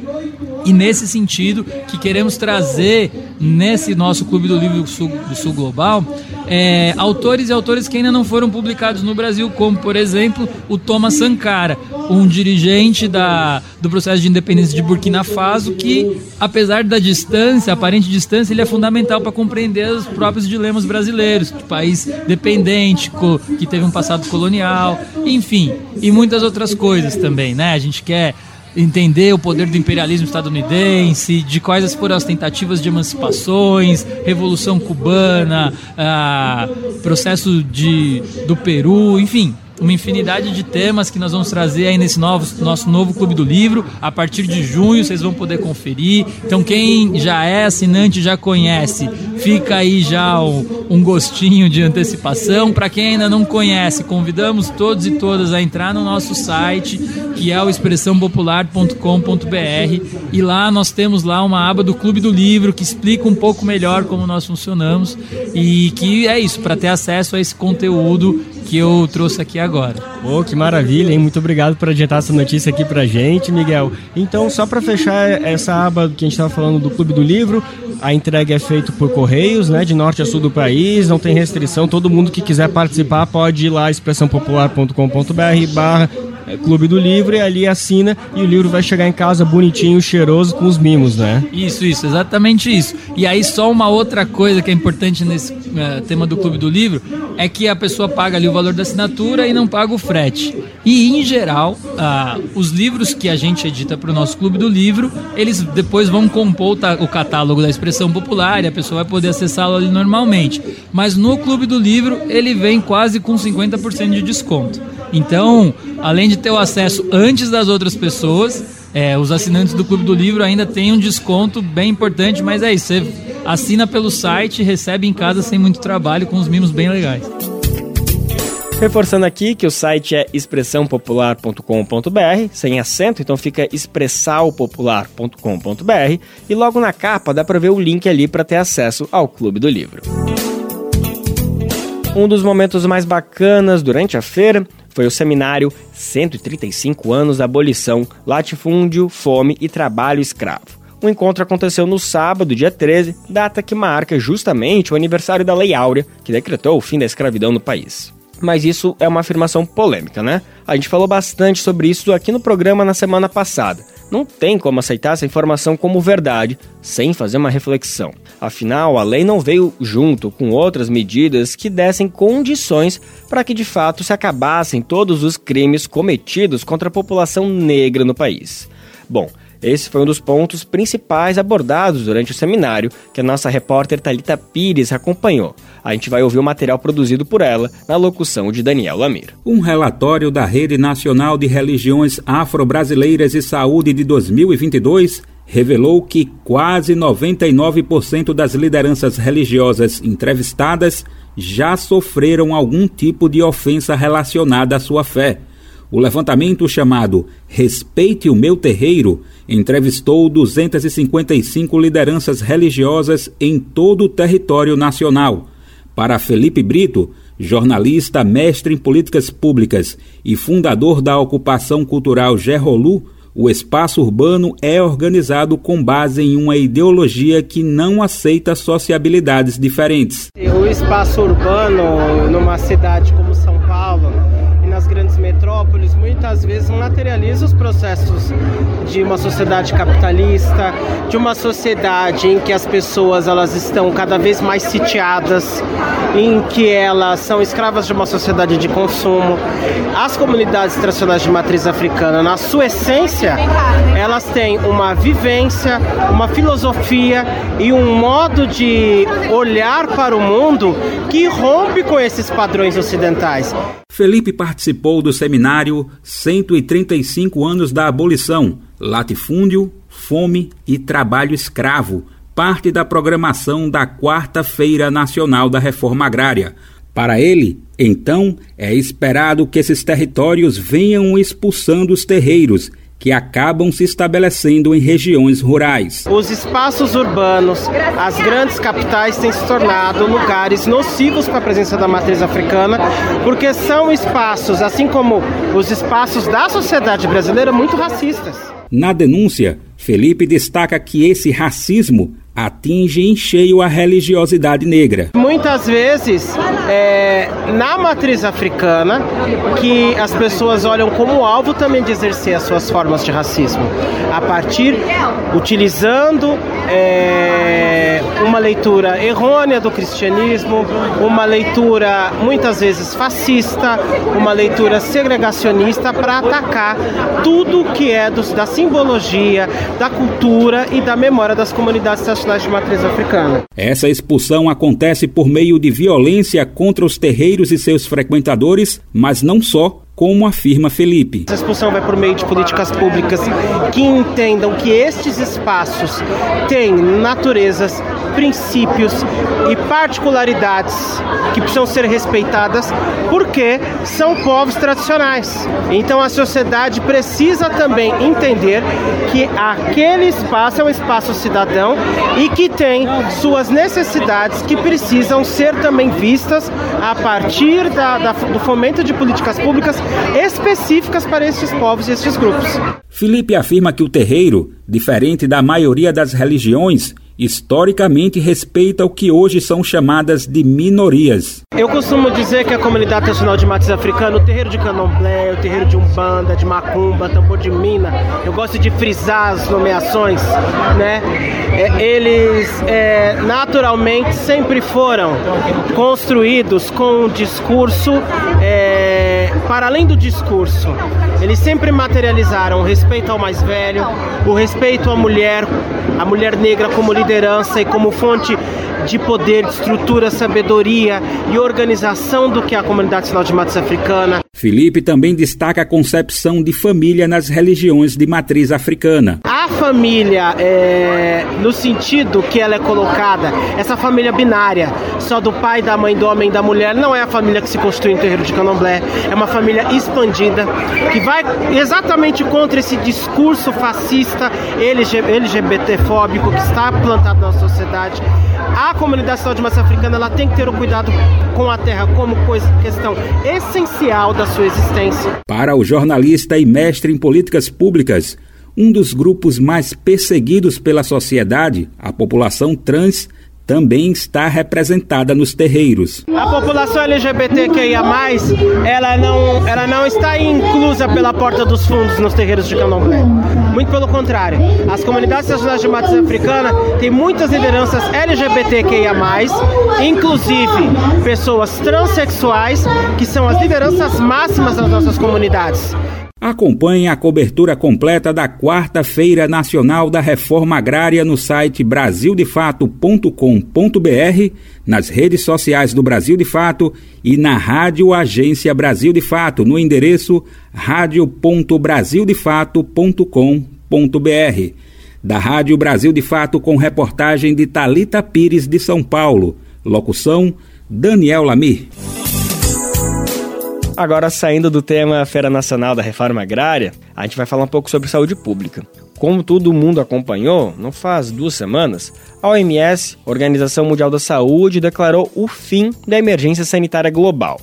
E nesse sentido que queremos trazer nesse nosso Clube do Livro do Sul, do Sul Global é, autores e autores que ainda não foram publicados no Brasil, como por exemplo o Thomas Sankara, um dirigente da, do processo de independência de Burkina Faso, que apesar da distância, aparente distância, ele é fundamental para compreender os próprios dilemas brasileiros, de país dependente, que teve um passado colonial, enfim, e muitas outras coisas também, né? A gente quer entender o poder do imperialismo estadunidense, de quais foram as tentativas de emancipações, Revolução Cubana, ah, processo de, do Peru, enfim, uma infinidade de temas que nós vamos trazer aí nesse novo, nosso novo Clube do Livro. A partir de junho vocês vão poder conferir. Então, quem já é assinante já conhece, fica aí já um, um gostinho de antecipação. Para quem ainda não conhece, convidamos todos e todas a entrar no nosso site, que é o expressãopopular.com.br. E lá nós temos lá uma aba do Clube do Livro que explica um pouco melhor como nós funcionamos. E que é isso, para ter acesso a esse conteúdo que eu trouxe aqui agora. Oh, que maravilha, hein? Muito obrigado por adiantar essa notícia aqui pra gente, Miguel. Então, só para fechar essa aba que a gente estava falando do Clube do Livro, a entrega é feita por correios, né, de norte a sul do país, não tem restrição, todo mundo que quiser participar pode ir lá expressãopopular.com.br barra Clube do Livro e ali assina e o livro vai chegar em casa bonitinho, cheiroso, com os mimos, né? Isso, isso, exatamente isso. E aí só uma outra coisa que é importante nesse uh, tema do Clube do Livro é que a pessoa paga ali o valor da assinatura e não paga o frete. E em geral, uh, os livros que a gente edita para o nosso Clube do Livro, eles depois vão compor o catálogo da expressão popular e a pessoa vai poder acessá-lo ali normalmente. Mas no Clube do Livro, ele vem quase com 50% de desconto. Então, além de ter o acesso antes das outras pessoas, é, os assinantes do Clube do Livro ainda têm um desconto bem importante, mas é isso, você assina pelo site recebe em casa sem muito trabalho, com os mimos bem legais. Reforçando aqui que o site é expressãopopular.com.br, sem acento, então fica expressalpopular.com.br e logo na capa dá para ver o link ali para ter acesso ao Clube do Livro. Um dos momentos mais bacanas durante a feira foi o seminário 135 anos da abolição, latifúndio, fome e trabalho escravo. O encontro aconteceu no sábado, dia 13, data que marca justamente o aniversário da Lei Áurea, que decretou o fim da escravidão no país. Mas isso é uma afirmação polêmica, né? A gente falou bastante sobre isso aqui no programa na semana passada. Não tem como aceitar essa informação como verdade sem fazer uma reflexão. Afinal, a lei não veio junto com outras medidas que dessem condições para que de fato se acabassem todos os crimes cometidos contra a população negra no país. Bom, esse foi um dos pontos principais abordados durante o seminário que a nossa repórter Talita Pires acompanhou. A gente vai ouvir o material produzido por ela na locução de Daniel Lamir. Um relatório da Rede Nacional de Religiões Afro-Brasileiras e Saúde de 2022 revelou que quase 99% das lideranças religiosas entrevistadas já sofreram algum tipo de ofensa relacionada à sua fé. O levantamento chamado Respeite o Meu Terreiro entrevistou 255 lideranças religiosas em todo o território nacional. Para Felipe Brito, jornalista, mestre em políticas públicas e fundador da ocupação cultural Gerrolu, o espaço urbano é organizado com base em uma ideologia que não aceita sociabilidades diferentes. O espaço urbano numa cidade como São grandes metrópoles muitas vezes materializa os processos de uma sociedade capitalista, de uma sociedade em que as pessoas elas estão cada vez mais sitiadas, em que elas são escravas de uma sociedade de consumo. As comunidades tradicionais de matriz africana, na sua essência, elas têm uma vivência, uma filosofia e um modo de olhar para o mundo que rompe com esses padrões ocidentais. Felipe participou do seminário 135 anos da abolição, latifúndio, fome e trabalho escravo, parte da programação da Quarta-feira Nacional da Reforma Agrária. Para ele, então, é esperado que esses territórios venham expulsando os terreiros que acabam se estabelecendo em regiões rurais. Os espaços urbanos, as grandes capitais têm se tornado lugares nocivos para a presença da matriz africana, porque são espaços, assim como os espaços da sociedade brasileira, muito racistas. Na denúncia, Felipe destaca que esse racismo atinge em cheio a religiosidade negra. Muitas vezes, é, na matriz africana, que as pessoas olham como alvo também de exercer as suas formas de racismo, a partir, utilizando é, uma leitura errônea do cristianismo, uma leitura muitas vezes fascista, uma leitura segregacionista para atacar tudo que é do, da simbologia, da cultura e da memória das comunidades de matriz africana. Essa expulsão acontece por meio de violência contra os terreiros e seus frequentadores, mas não só como afirma Felipe. Essa expulsão vai por meio de políticas públicas que entendam que estes espaços têm naturezas, princípios e particularidades que precisam ser respeitadas porque são povos tradicionais. Então a sociedade precisa também entender que aquele espaço é um espaço cidadão e que tem suas necessidades que precisam ser também vistas a partir da, da, do fomento de políticas públicas específicas para estes povos e estes grupos. Felipe afirma que o terreiro, diferente da maioria das religiões, historicamente respeita o que hoje são chamadas de minorias. Eu costumo dizer que a comunidade nacional de matriz africana, o terreiro de candomblé, o terreiro de umbanda, de macumba, tambor de mina, eu gosto de frisar as nomeações, né? É, eles é, naturalmente sempre foram construídos com um discurso é, para além do discurso. Eles sempre materializaram o respeito ao mais velho, o respeito à mulher, a mulher negra como liderança e como fonte de poder, de estrutura, sabedoria e organização do que é a comunidade nacional de matriz africana. Felipe também destaca a concepção de família nas religiões de matriz africana. A família, é, no sentido que ela é colocada, essa família binária, só do pai, da mãe, do homem da mulher, não é a família que se constitui em terreiro de candomblé, é uma família expandida, que vai exatamente contra esse discurso fascista, LGBTfóbico que está plantado na sociedade. A comunidade de matriz africana ela tem que ter o cuidado com a terra como coisa, questão essencial da sua existência. Para o jornalista e mestre em políticas públicas, um dos grupos mais perseguidos pela sociedade, a população trans, também está representada nos terreiros. A população LGBTQIA+, ela não, ela não está inclusa pela porta dos fundos nos terreiros de candomblé. Muito pelo contrário. As comunidades nacionais de matriz africana têm muitas lideranças LGBTQIA+, inclusive pessoas transexuais, que são as lideranças máximas das nossas comunidades. Acompanhe a cobertura completa da Quarta-feira Nacional da Reforma Agrária no site brasildefato.com.br, nas redes sociais do Brasil de Fato e na Rádio Agência Brasil de Fato no endereço radio.brasildefato.com.br. Da Rádio Brasil de Fato com reportagem de Talita Pires de São Paulo. Locução Daniel Lamir. Agora, saindo do tema Feira Nacional da Reforma Agrária, a gente vai falar um pouco sobre saúde pública. Como todo mundo acompanhou, não faz duas semanas, a OMS, Organização Mundial da Saúde, declarou o fim da emergência sanitária global.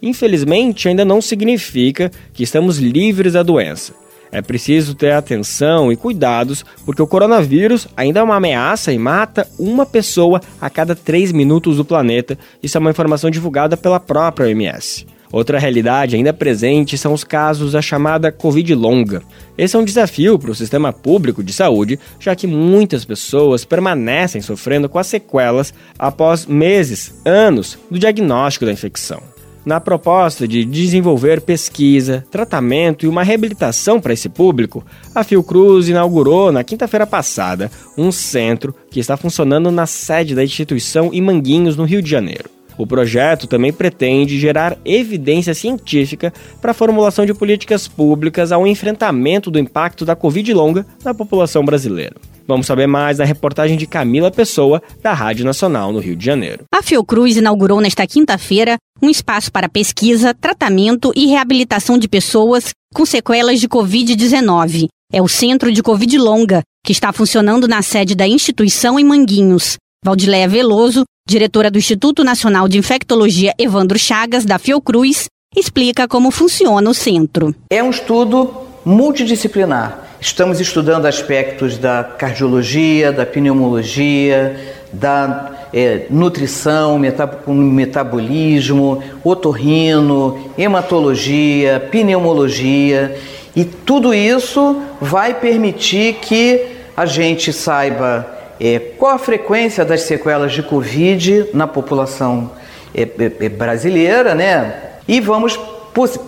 Infelizmente, ainda não significa que estamos livres da doença. É preciso ter atenção e cuidados, porque o coronavírus ainda é uma ameaça e mata uma pessoa a cada três minutos do planeta. Isso é uma informação divulgada pela própria OMS. Outra realidade ainda presente são os casos da chamada Covid longa. Esse é um desafio para o sistema público de saúde, já que muitas pessoas permanecem sofrendo com as sequelas após meses, anos do diagnóstico da infecção. Na proposta de desenvolver pesquisa, tratamento e uma reabilitação para esse público, a Fiocruz inaugurou na quinta-feira passada um centro que está funcionando na sede da instituição em Manguinhos, no Rio de Janeiro. O projeto também pretende gerar evidência científica para a formulação de políticas públicas ao enfrentamento do impacto da Covid longa na população brasileira. Vamos saber mais na reportagem de Camila Pessoa, da Rádio Nacional no Rio de Janeiro. A Fiocruz inaugurou nesta quinta-feira um espaço para pesquisa, tratamento e reabilitação de pessoas com sequelas de Covid-19. É o Centro de Covid Longa, que está funcionando na sede da instituição em Manguinhos. Valdileia Veloso, diretora do Instituto Nacional de Infectologia Evandro Chagas, da Fiocruz, explica como funciona o centro. É um estudo multidisciplinar. Estamos estudando aspectos da cardiologia, da pneumologia, da é, nutrição, metab metabolismo, otorrino, hematologia, pneumologia. E tudo isso vai permitir que a gente saiba é, qual a frequência das sequelas de Covid na população é, é, é brasileira, né? E vamos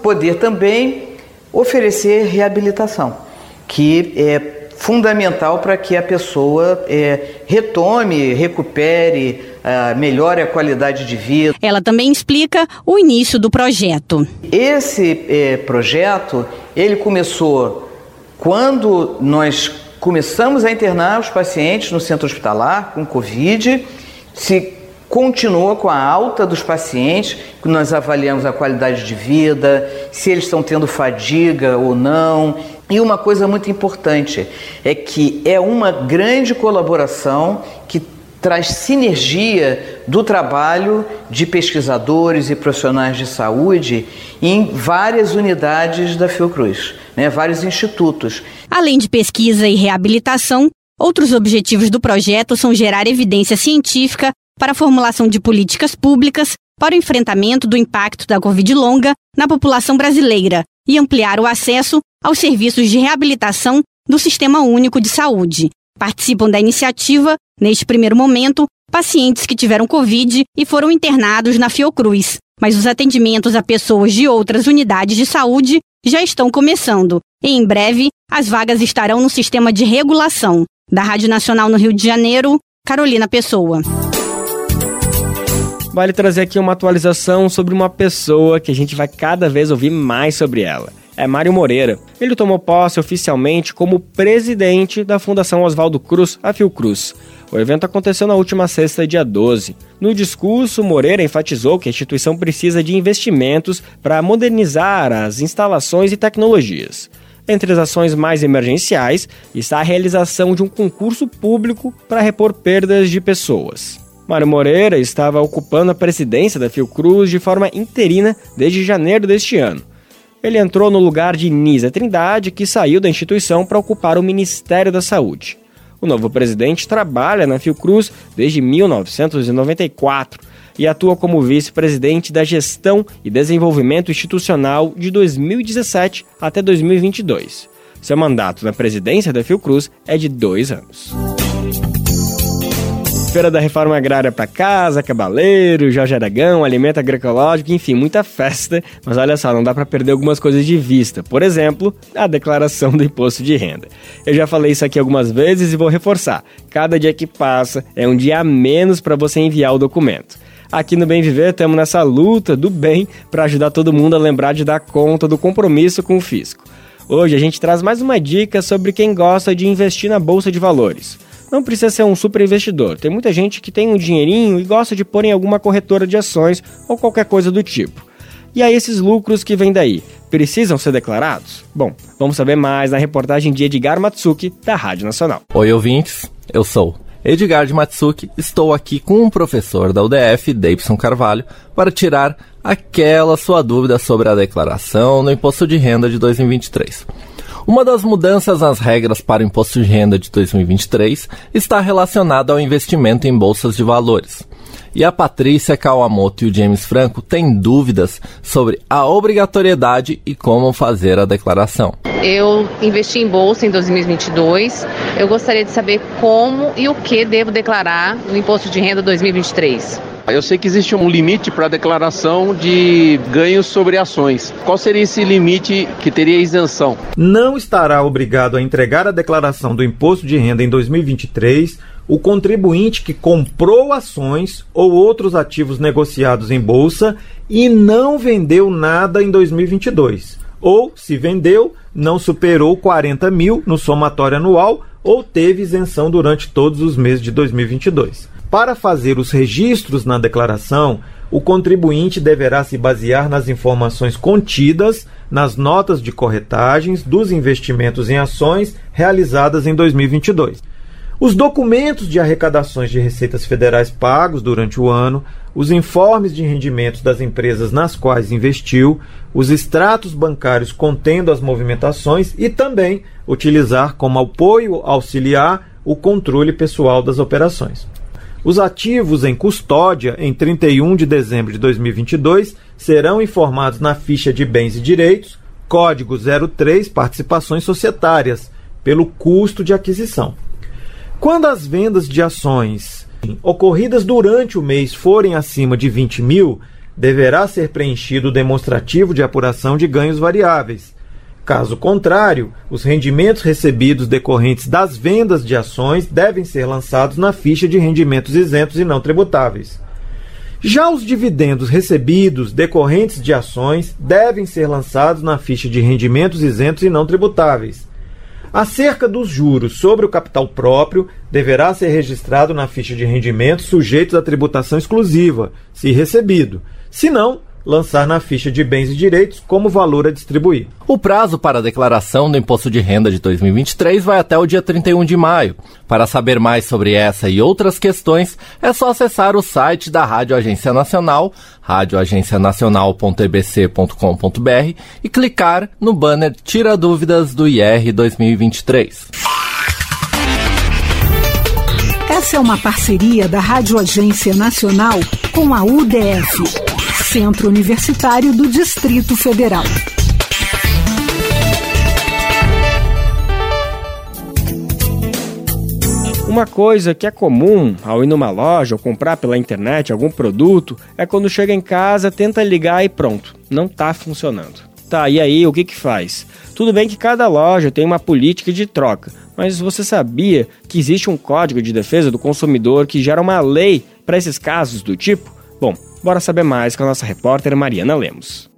poder também oferecer reabilitação, que é fundamental para que a pessoa é, retome, recupere, uh, melhore a qualidade de vida. Ela também explica o início do projeto. Esse é, projeto ele começou quando nós começamos a internar os pacientes no centro hospitalar com Covid, se continua com a alta dos pacientes, que nós avaliamos a qualidade de vida, se eles estão tendo fadiga ou não. E uma coisa muito importante é que é uma grande colaboração que traz sinergia do trabalho de pesquisadores e profissionais de saúde em várias unidades da Fiocruz, né, vários institutos. Além de pesquisa e reabilitação, Outros objetivos do projeto são gerar evidência científica para a formulação de políticas públicas para o enfrentamento do impacto da Covid longa na população brasileira e ampliar o acesso aos serviços de reabilitação do Sistema Único de Saúde. Participam da iniciativa, neste primeiro momento, pacientes que tiveram Covid e foram internados na Fiocruz, mas os atendimentos a pessoas de outras unidades de saúde já estão começando e em breve as vagas estarão no sistema de regulação. Da Rádio Nacional no Rio de Janeiro, Carolina Pessoa. Vale trazer aqui uma atualização sobre uma pessoa que a gente vai cada vez ouvir mais sobre ela. É Mário Moreira. Ele tomou posse oficialmente como presidente da Fundação Oswaldo Cruz, a Fiocruz. O evento aconteceu na última sexta, dia 12. No discurso, Moreira enfatizou que a instituição precisa de investimentos para modernizar as instalações e tecnologias. Entre as ações mais emergenciais está a realização de um concurso público para repor perdas de pessoas. Mário Moreira estava ocupando a presidência da Fiocruz de forma interina desde janeiro deste ano. Ele entrou no lugar de Nisa Trindade, que saiu da instituição para ocupar o Ministério da Saúde. O novo presidente trabalha na Fiocruz desde 1994 e atua como vice-presidente da Gestão e Desenvolvimento Institucional de 2017 até 2022. Seu mandato na presidência da Fiocruz é de dois anos. Feira da Reforma Agrária para casa, Cabaleiro, Jorge Aragão, Alimento Agroecológico, enfim, muita festa. Mas olha só, não dá para perder algumas coisas de vista. Por exemplo, a declaração do imposto de renda. Eu já falei isso aqui algumas vezes e vou reforçar. Cada dia que passa é um dia a menos para você enviar o documento. Aqui no Bem Viver estamos nessa luta do bem para ajudar todo mundo a lembrar de dar conta do compromisso com o fisco. Hoje a gente traz mais uma dica sobre quem gosta de investir na bolsa de valores. Não precisa ser um super investidor. Tem muita gente que tem um dinheirinho e gosta de pôr em alguma corretora de ações ou qualquer coisa do tipo. E aí esses lucros que vêm daí, precisam ser declarados? Bom, vamos saber mais na reportagem de Edgar Matsuki, da Rádio Nacional. Oi, ouvintes. Eu sou Edgar de Matsuki. Estou aqui com um professor da UDF, Davidson Carvalho, para tirar aquela sua dúvida sobre a declaração no imposto de renda de 2023. Uma das mudanças nas regras para o imposto de renda de 2023 está relacionada ao investimento em bolsas de valores. E a Patrícia Kawamoto e o James Franco têm dúvidas sobre a obrigatoriedade e como fazer a declaração. Eu investi em bolsa em 2022. Eu gostaria de saber como e o que devo declarar no imposto de renda 2023. Eu sei que existe um limite para a declaração de ganhos sobre ações. Qual seria esse limite que teria isenção? Não estará obrigado a entregar a declaração do imposto de renda em 2023 o contribuinte que comprou ações ou outros ativos negociados em bolsa e não vendeu nada em 2022. Ou, se vendeu, não superou 40 mil no somatório anual ou teve isenção durante todos os meses de 2022. Para fazer os registros na declaração, o contribuinte deverá se basear nas informações contidas nas notas de corretagens dos investimentos em ações realizadas em 2022. Os documentos de arrecadações de receitas federais pagos durante o ano, os informes de rendimentos das empresas nas quais investiu, os extratos bancários contendo as movimentações e também utilizar como apoio auxiliar o controle pessoal das operações. Os ativos em custódia em 31 de dezembro de 2022 serão informados na ficha de bens e direitos, código 03 participações societárias, pelo custo de aquisição. Quando as vendas de ações ocorridas durante o mês forem acima de 20 mil, deverá ser preenchido o demonstrativo de apuração de ganhos variáveis, Caso contrário, os rendimentos recebidos decorrentes das vendas de ações devem ser lançados na ficha de rendimentos isentos e não tributáveis. Já os dividendos recebidos decorrentes de ações devem ser lançados na ficha de rendimentos isentos e não tributáveis. Acerca dos juros sobre o capital próprio, deverá ser registrado na ficha de rendimentos sujeitos à tributação exclusiva, se recebido. Se não, lançar na ficha de bens e direitos como valor a distribuir. O prazo para a declaração do imposto de renda de 2023 vai até o dia 31 de maio. Para saber mais sobre essa e outras questões, é só acessar o site da Rádio Agência Nacional, radioagencianacional.ebc.com.br e clicar no banner Tira Dúvidas do IR 2023. Essa é uma parceria da Rádio Agência Nacional com a UDF, Centro Universitário do Distrito Federal. Uma coisa que é comum ao ir numa loja ou comprar pela internet algum produto é quando chega em casa, tenta ligar e pronto, não está funcionando. Tá, e aí o que que faz? Tudo bem que cada loja tem uma política de troca, mas você sabia que existe um código de defesa do consumidor que gera uma lei para esses casos do tipo? Bom, bora saber mais com a nossa repórter Mariana Lemos.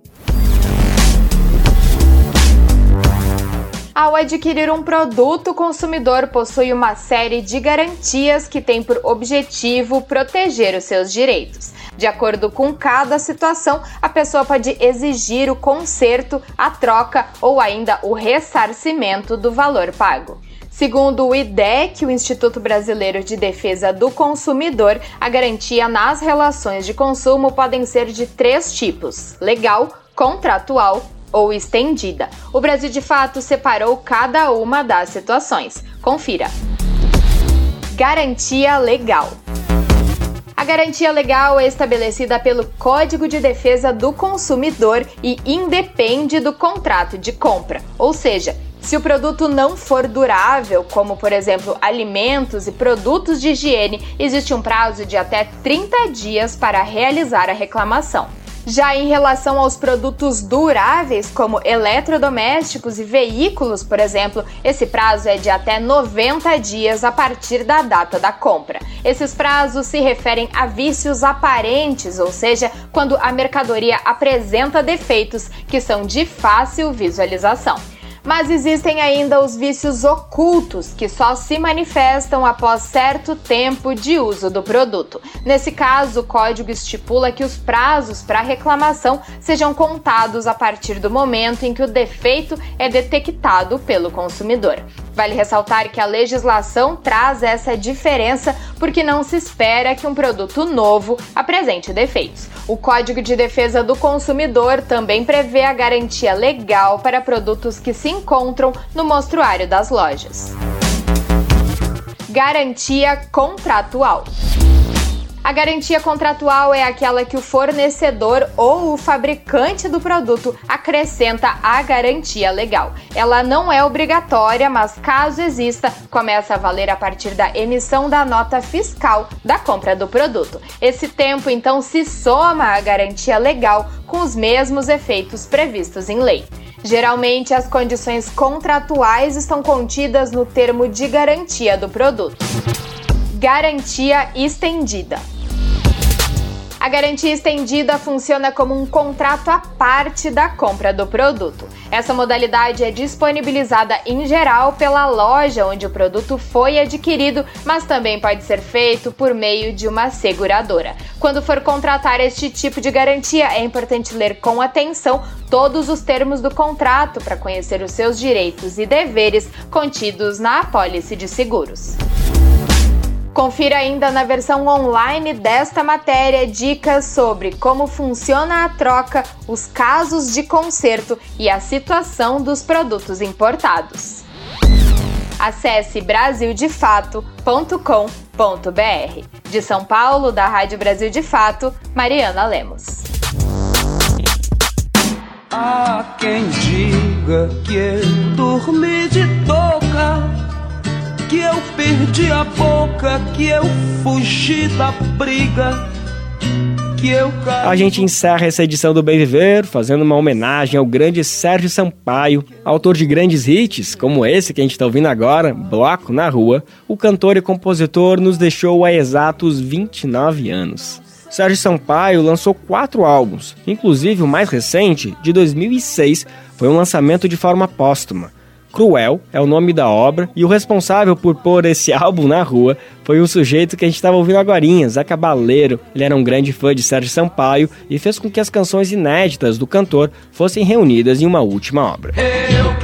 Ao adquirir um produto, o consumidor possui uma série de garantias que têm por objetivo proteger os seus direitos. De acordo com cada situação, a pessoa pode exigir o conserto, a troca ou ainda o ressarcimento do valor pago. Segundo o IDEC, o Instituto Brasileiro de Defesa do Consumidor, a garantia nas relações de consumo podem ser de três tipos: legal, contratual ou estendida. O Brasil de fato separou cada uma das situações. Confira. Garantia legal. A garantia legal é estabelecida pelo Código de Defesa do Consumidor e independe do contrato de compra, ou seja, se o produto não for durável, como por exemplo alimentos e produtos de higiene, existe um prazo de até 30 dias para realizar a reclamação. Já em relação aos produtos duráveis, como eletrodomésticos e veículos, por exemplo, esse prazo é de até 90 dias a partir da data da compra. Esses prazos se referem a vícios aparentes, ou seja, quando a mercadoria apresenta defeitos que são de fácil visualização. Mas existem ainda os vícios ocultos, que só se manifestam após certo tempo de uso do produto. Nesse caso, o código estipula que os prazos para reclamação sejam contados a partir do momento em que o defeito é detectado pelo consumidor. Vale ressaltar que a legislação traz essa diferença porque não se espera que um produto novo apresente defeitos. O Código de Defesa do Consumidor também prevê a garantia legal para produtos que se encontram no mostruário das lojas. Garantia contratual. A garantia contratual é aquela que o fornecedor ou o fabricante do produto acrescenta à garantia legal. Ela não é obrigatória, mas caso exista, começa a valer a partir da emissão da nota fiscal da compra do produto. Esse tempo então se soma à garantia legal com os mesmos efeitos previstos em lei. Geralmente, as condições contratuais estão contidas no termo de garantia do produto. Garantia estendida. A garantia estendida funciona como um contrato à parte da compra do produto. Essa modalidade é disponibilizada em geral pela loja onde o produto foi adquirido, mas também pode ser feito por meio de uma seguradora. Quando for contratar este tipo de garantia, é importante ler com atenção todos os termos do contrato para conhecer os seus direitos e deveres contidos na apólice de seguros. Confira ainda na versão online desta matéria dicas sobre como funciona a troca, os casos de conserto e a situação dos produtos importados. Acesse brasildefato.com.br. De São Paulo, da Rádio Brasil de Fato, Mariana Lemos. Há quem diga que eu dormi de toca que eu perdi a boca, que eu fugi da briga. A gente encerra essa edição do Bem Viver fazendo uma homenagem ao grande Sérgio Sampaio, autor de grandes hits, como esse que a gente está ouvindo agora, Bloco na Rua. O cantor e compositor nos deixou há exatos 29 anos. Sérgio Sampaio lançou quatro álbuns, inclusive o mais recente, de 2006, foi um lançamento de forma póstuma. Cruel é o nome da obra, e o responsável por pôr esse álbum na rua foi o sujeito que a gente estava ouvindo agora, Zé Cabaleiro. Ele era um grande fã de Sérgio Sampaio e fez com que as canções inéditas do cantor fossem reunidas em uma última obra. Eu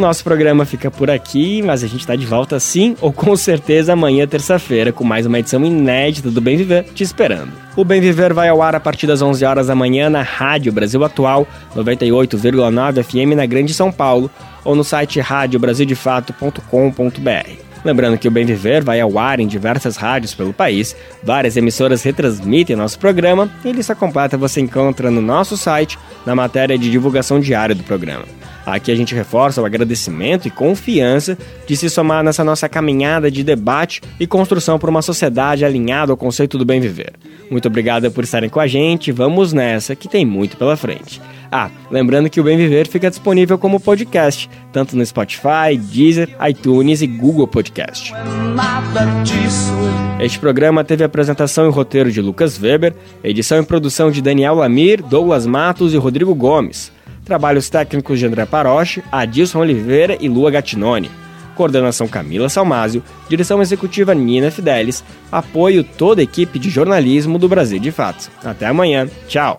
O nosso programa fica por aqui, mas a gente está de volta sim, ou com certeza amanhã, terça-feira, com mais uma edição inédita do Bem Viver te esperando. O Bem Viver vai ao ar a partir das 11 horas da manhã na Rádio Brasil Atual, 98,9 FM na Grande São Paulo, ou no site radiobrasildefato.com.br. Lembrando que o Bem Viver vai ao ar em diversas rádios pelo país, várias emissoras retransmitem nosso programa e lista completa você encontra no nosso site, na matéria de divulgação diária do programa. Aqui a gente reforça o agradecimento e confiança de se somar nessa nossa caminhada de debate e construção por uma sociedade alinhada ao conceito do bem viver. Muito obrigado por estarem com a gente, vamos nessa que tem muito pela frente. Ah, lembrando que o Bem Viver fica disponível como podcast, tanto no Spotify, Deezer, iTunes e Google Podcast. Este programa teve apresentação e roteiro de Lucas Weber, edição e produção de Daniel Lamir, Douglas Matos e Rodrigo Gomes. Trabalhos técnicos de André Paroche, Adilson Oliveira e Lua Gattinoni. Coordenação Camila Salmásio, direção executiva Nina Fidelis, apoio toda a equipe de jornalismo do Brasil de Fato. Até amanhã, tchau!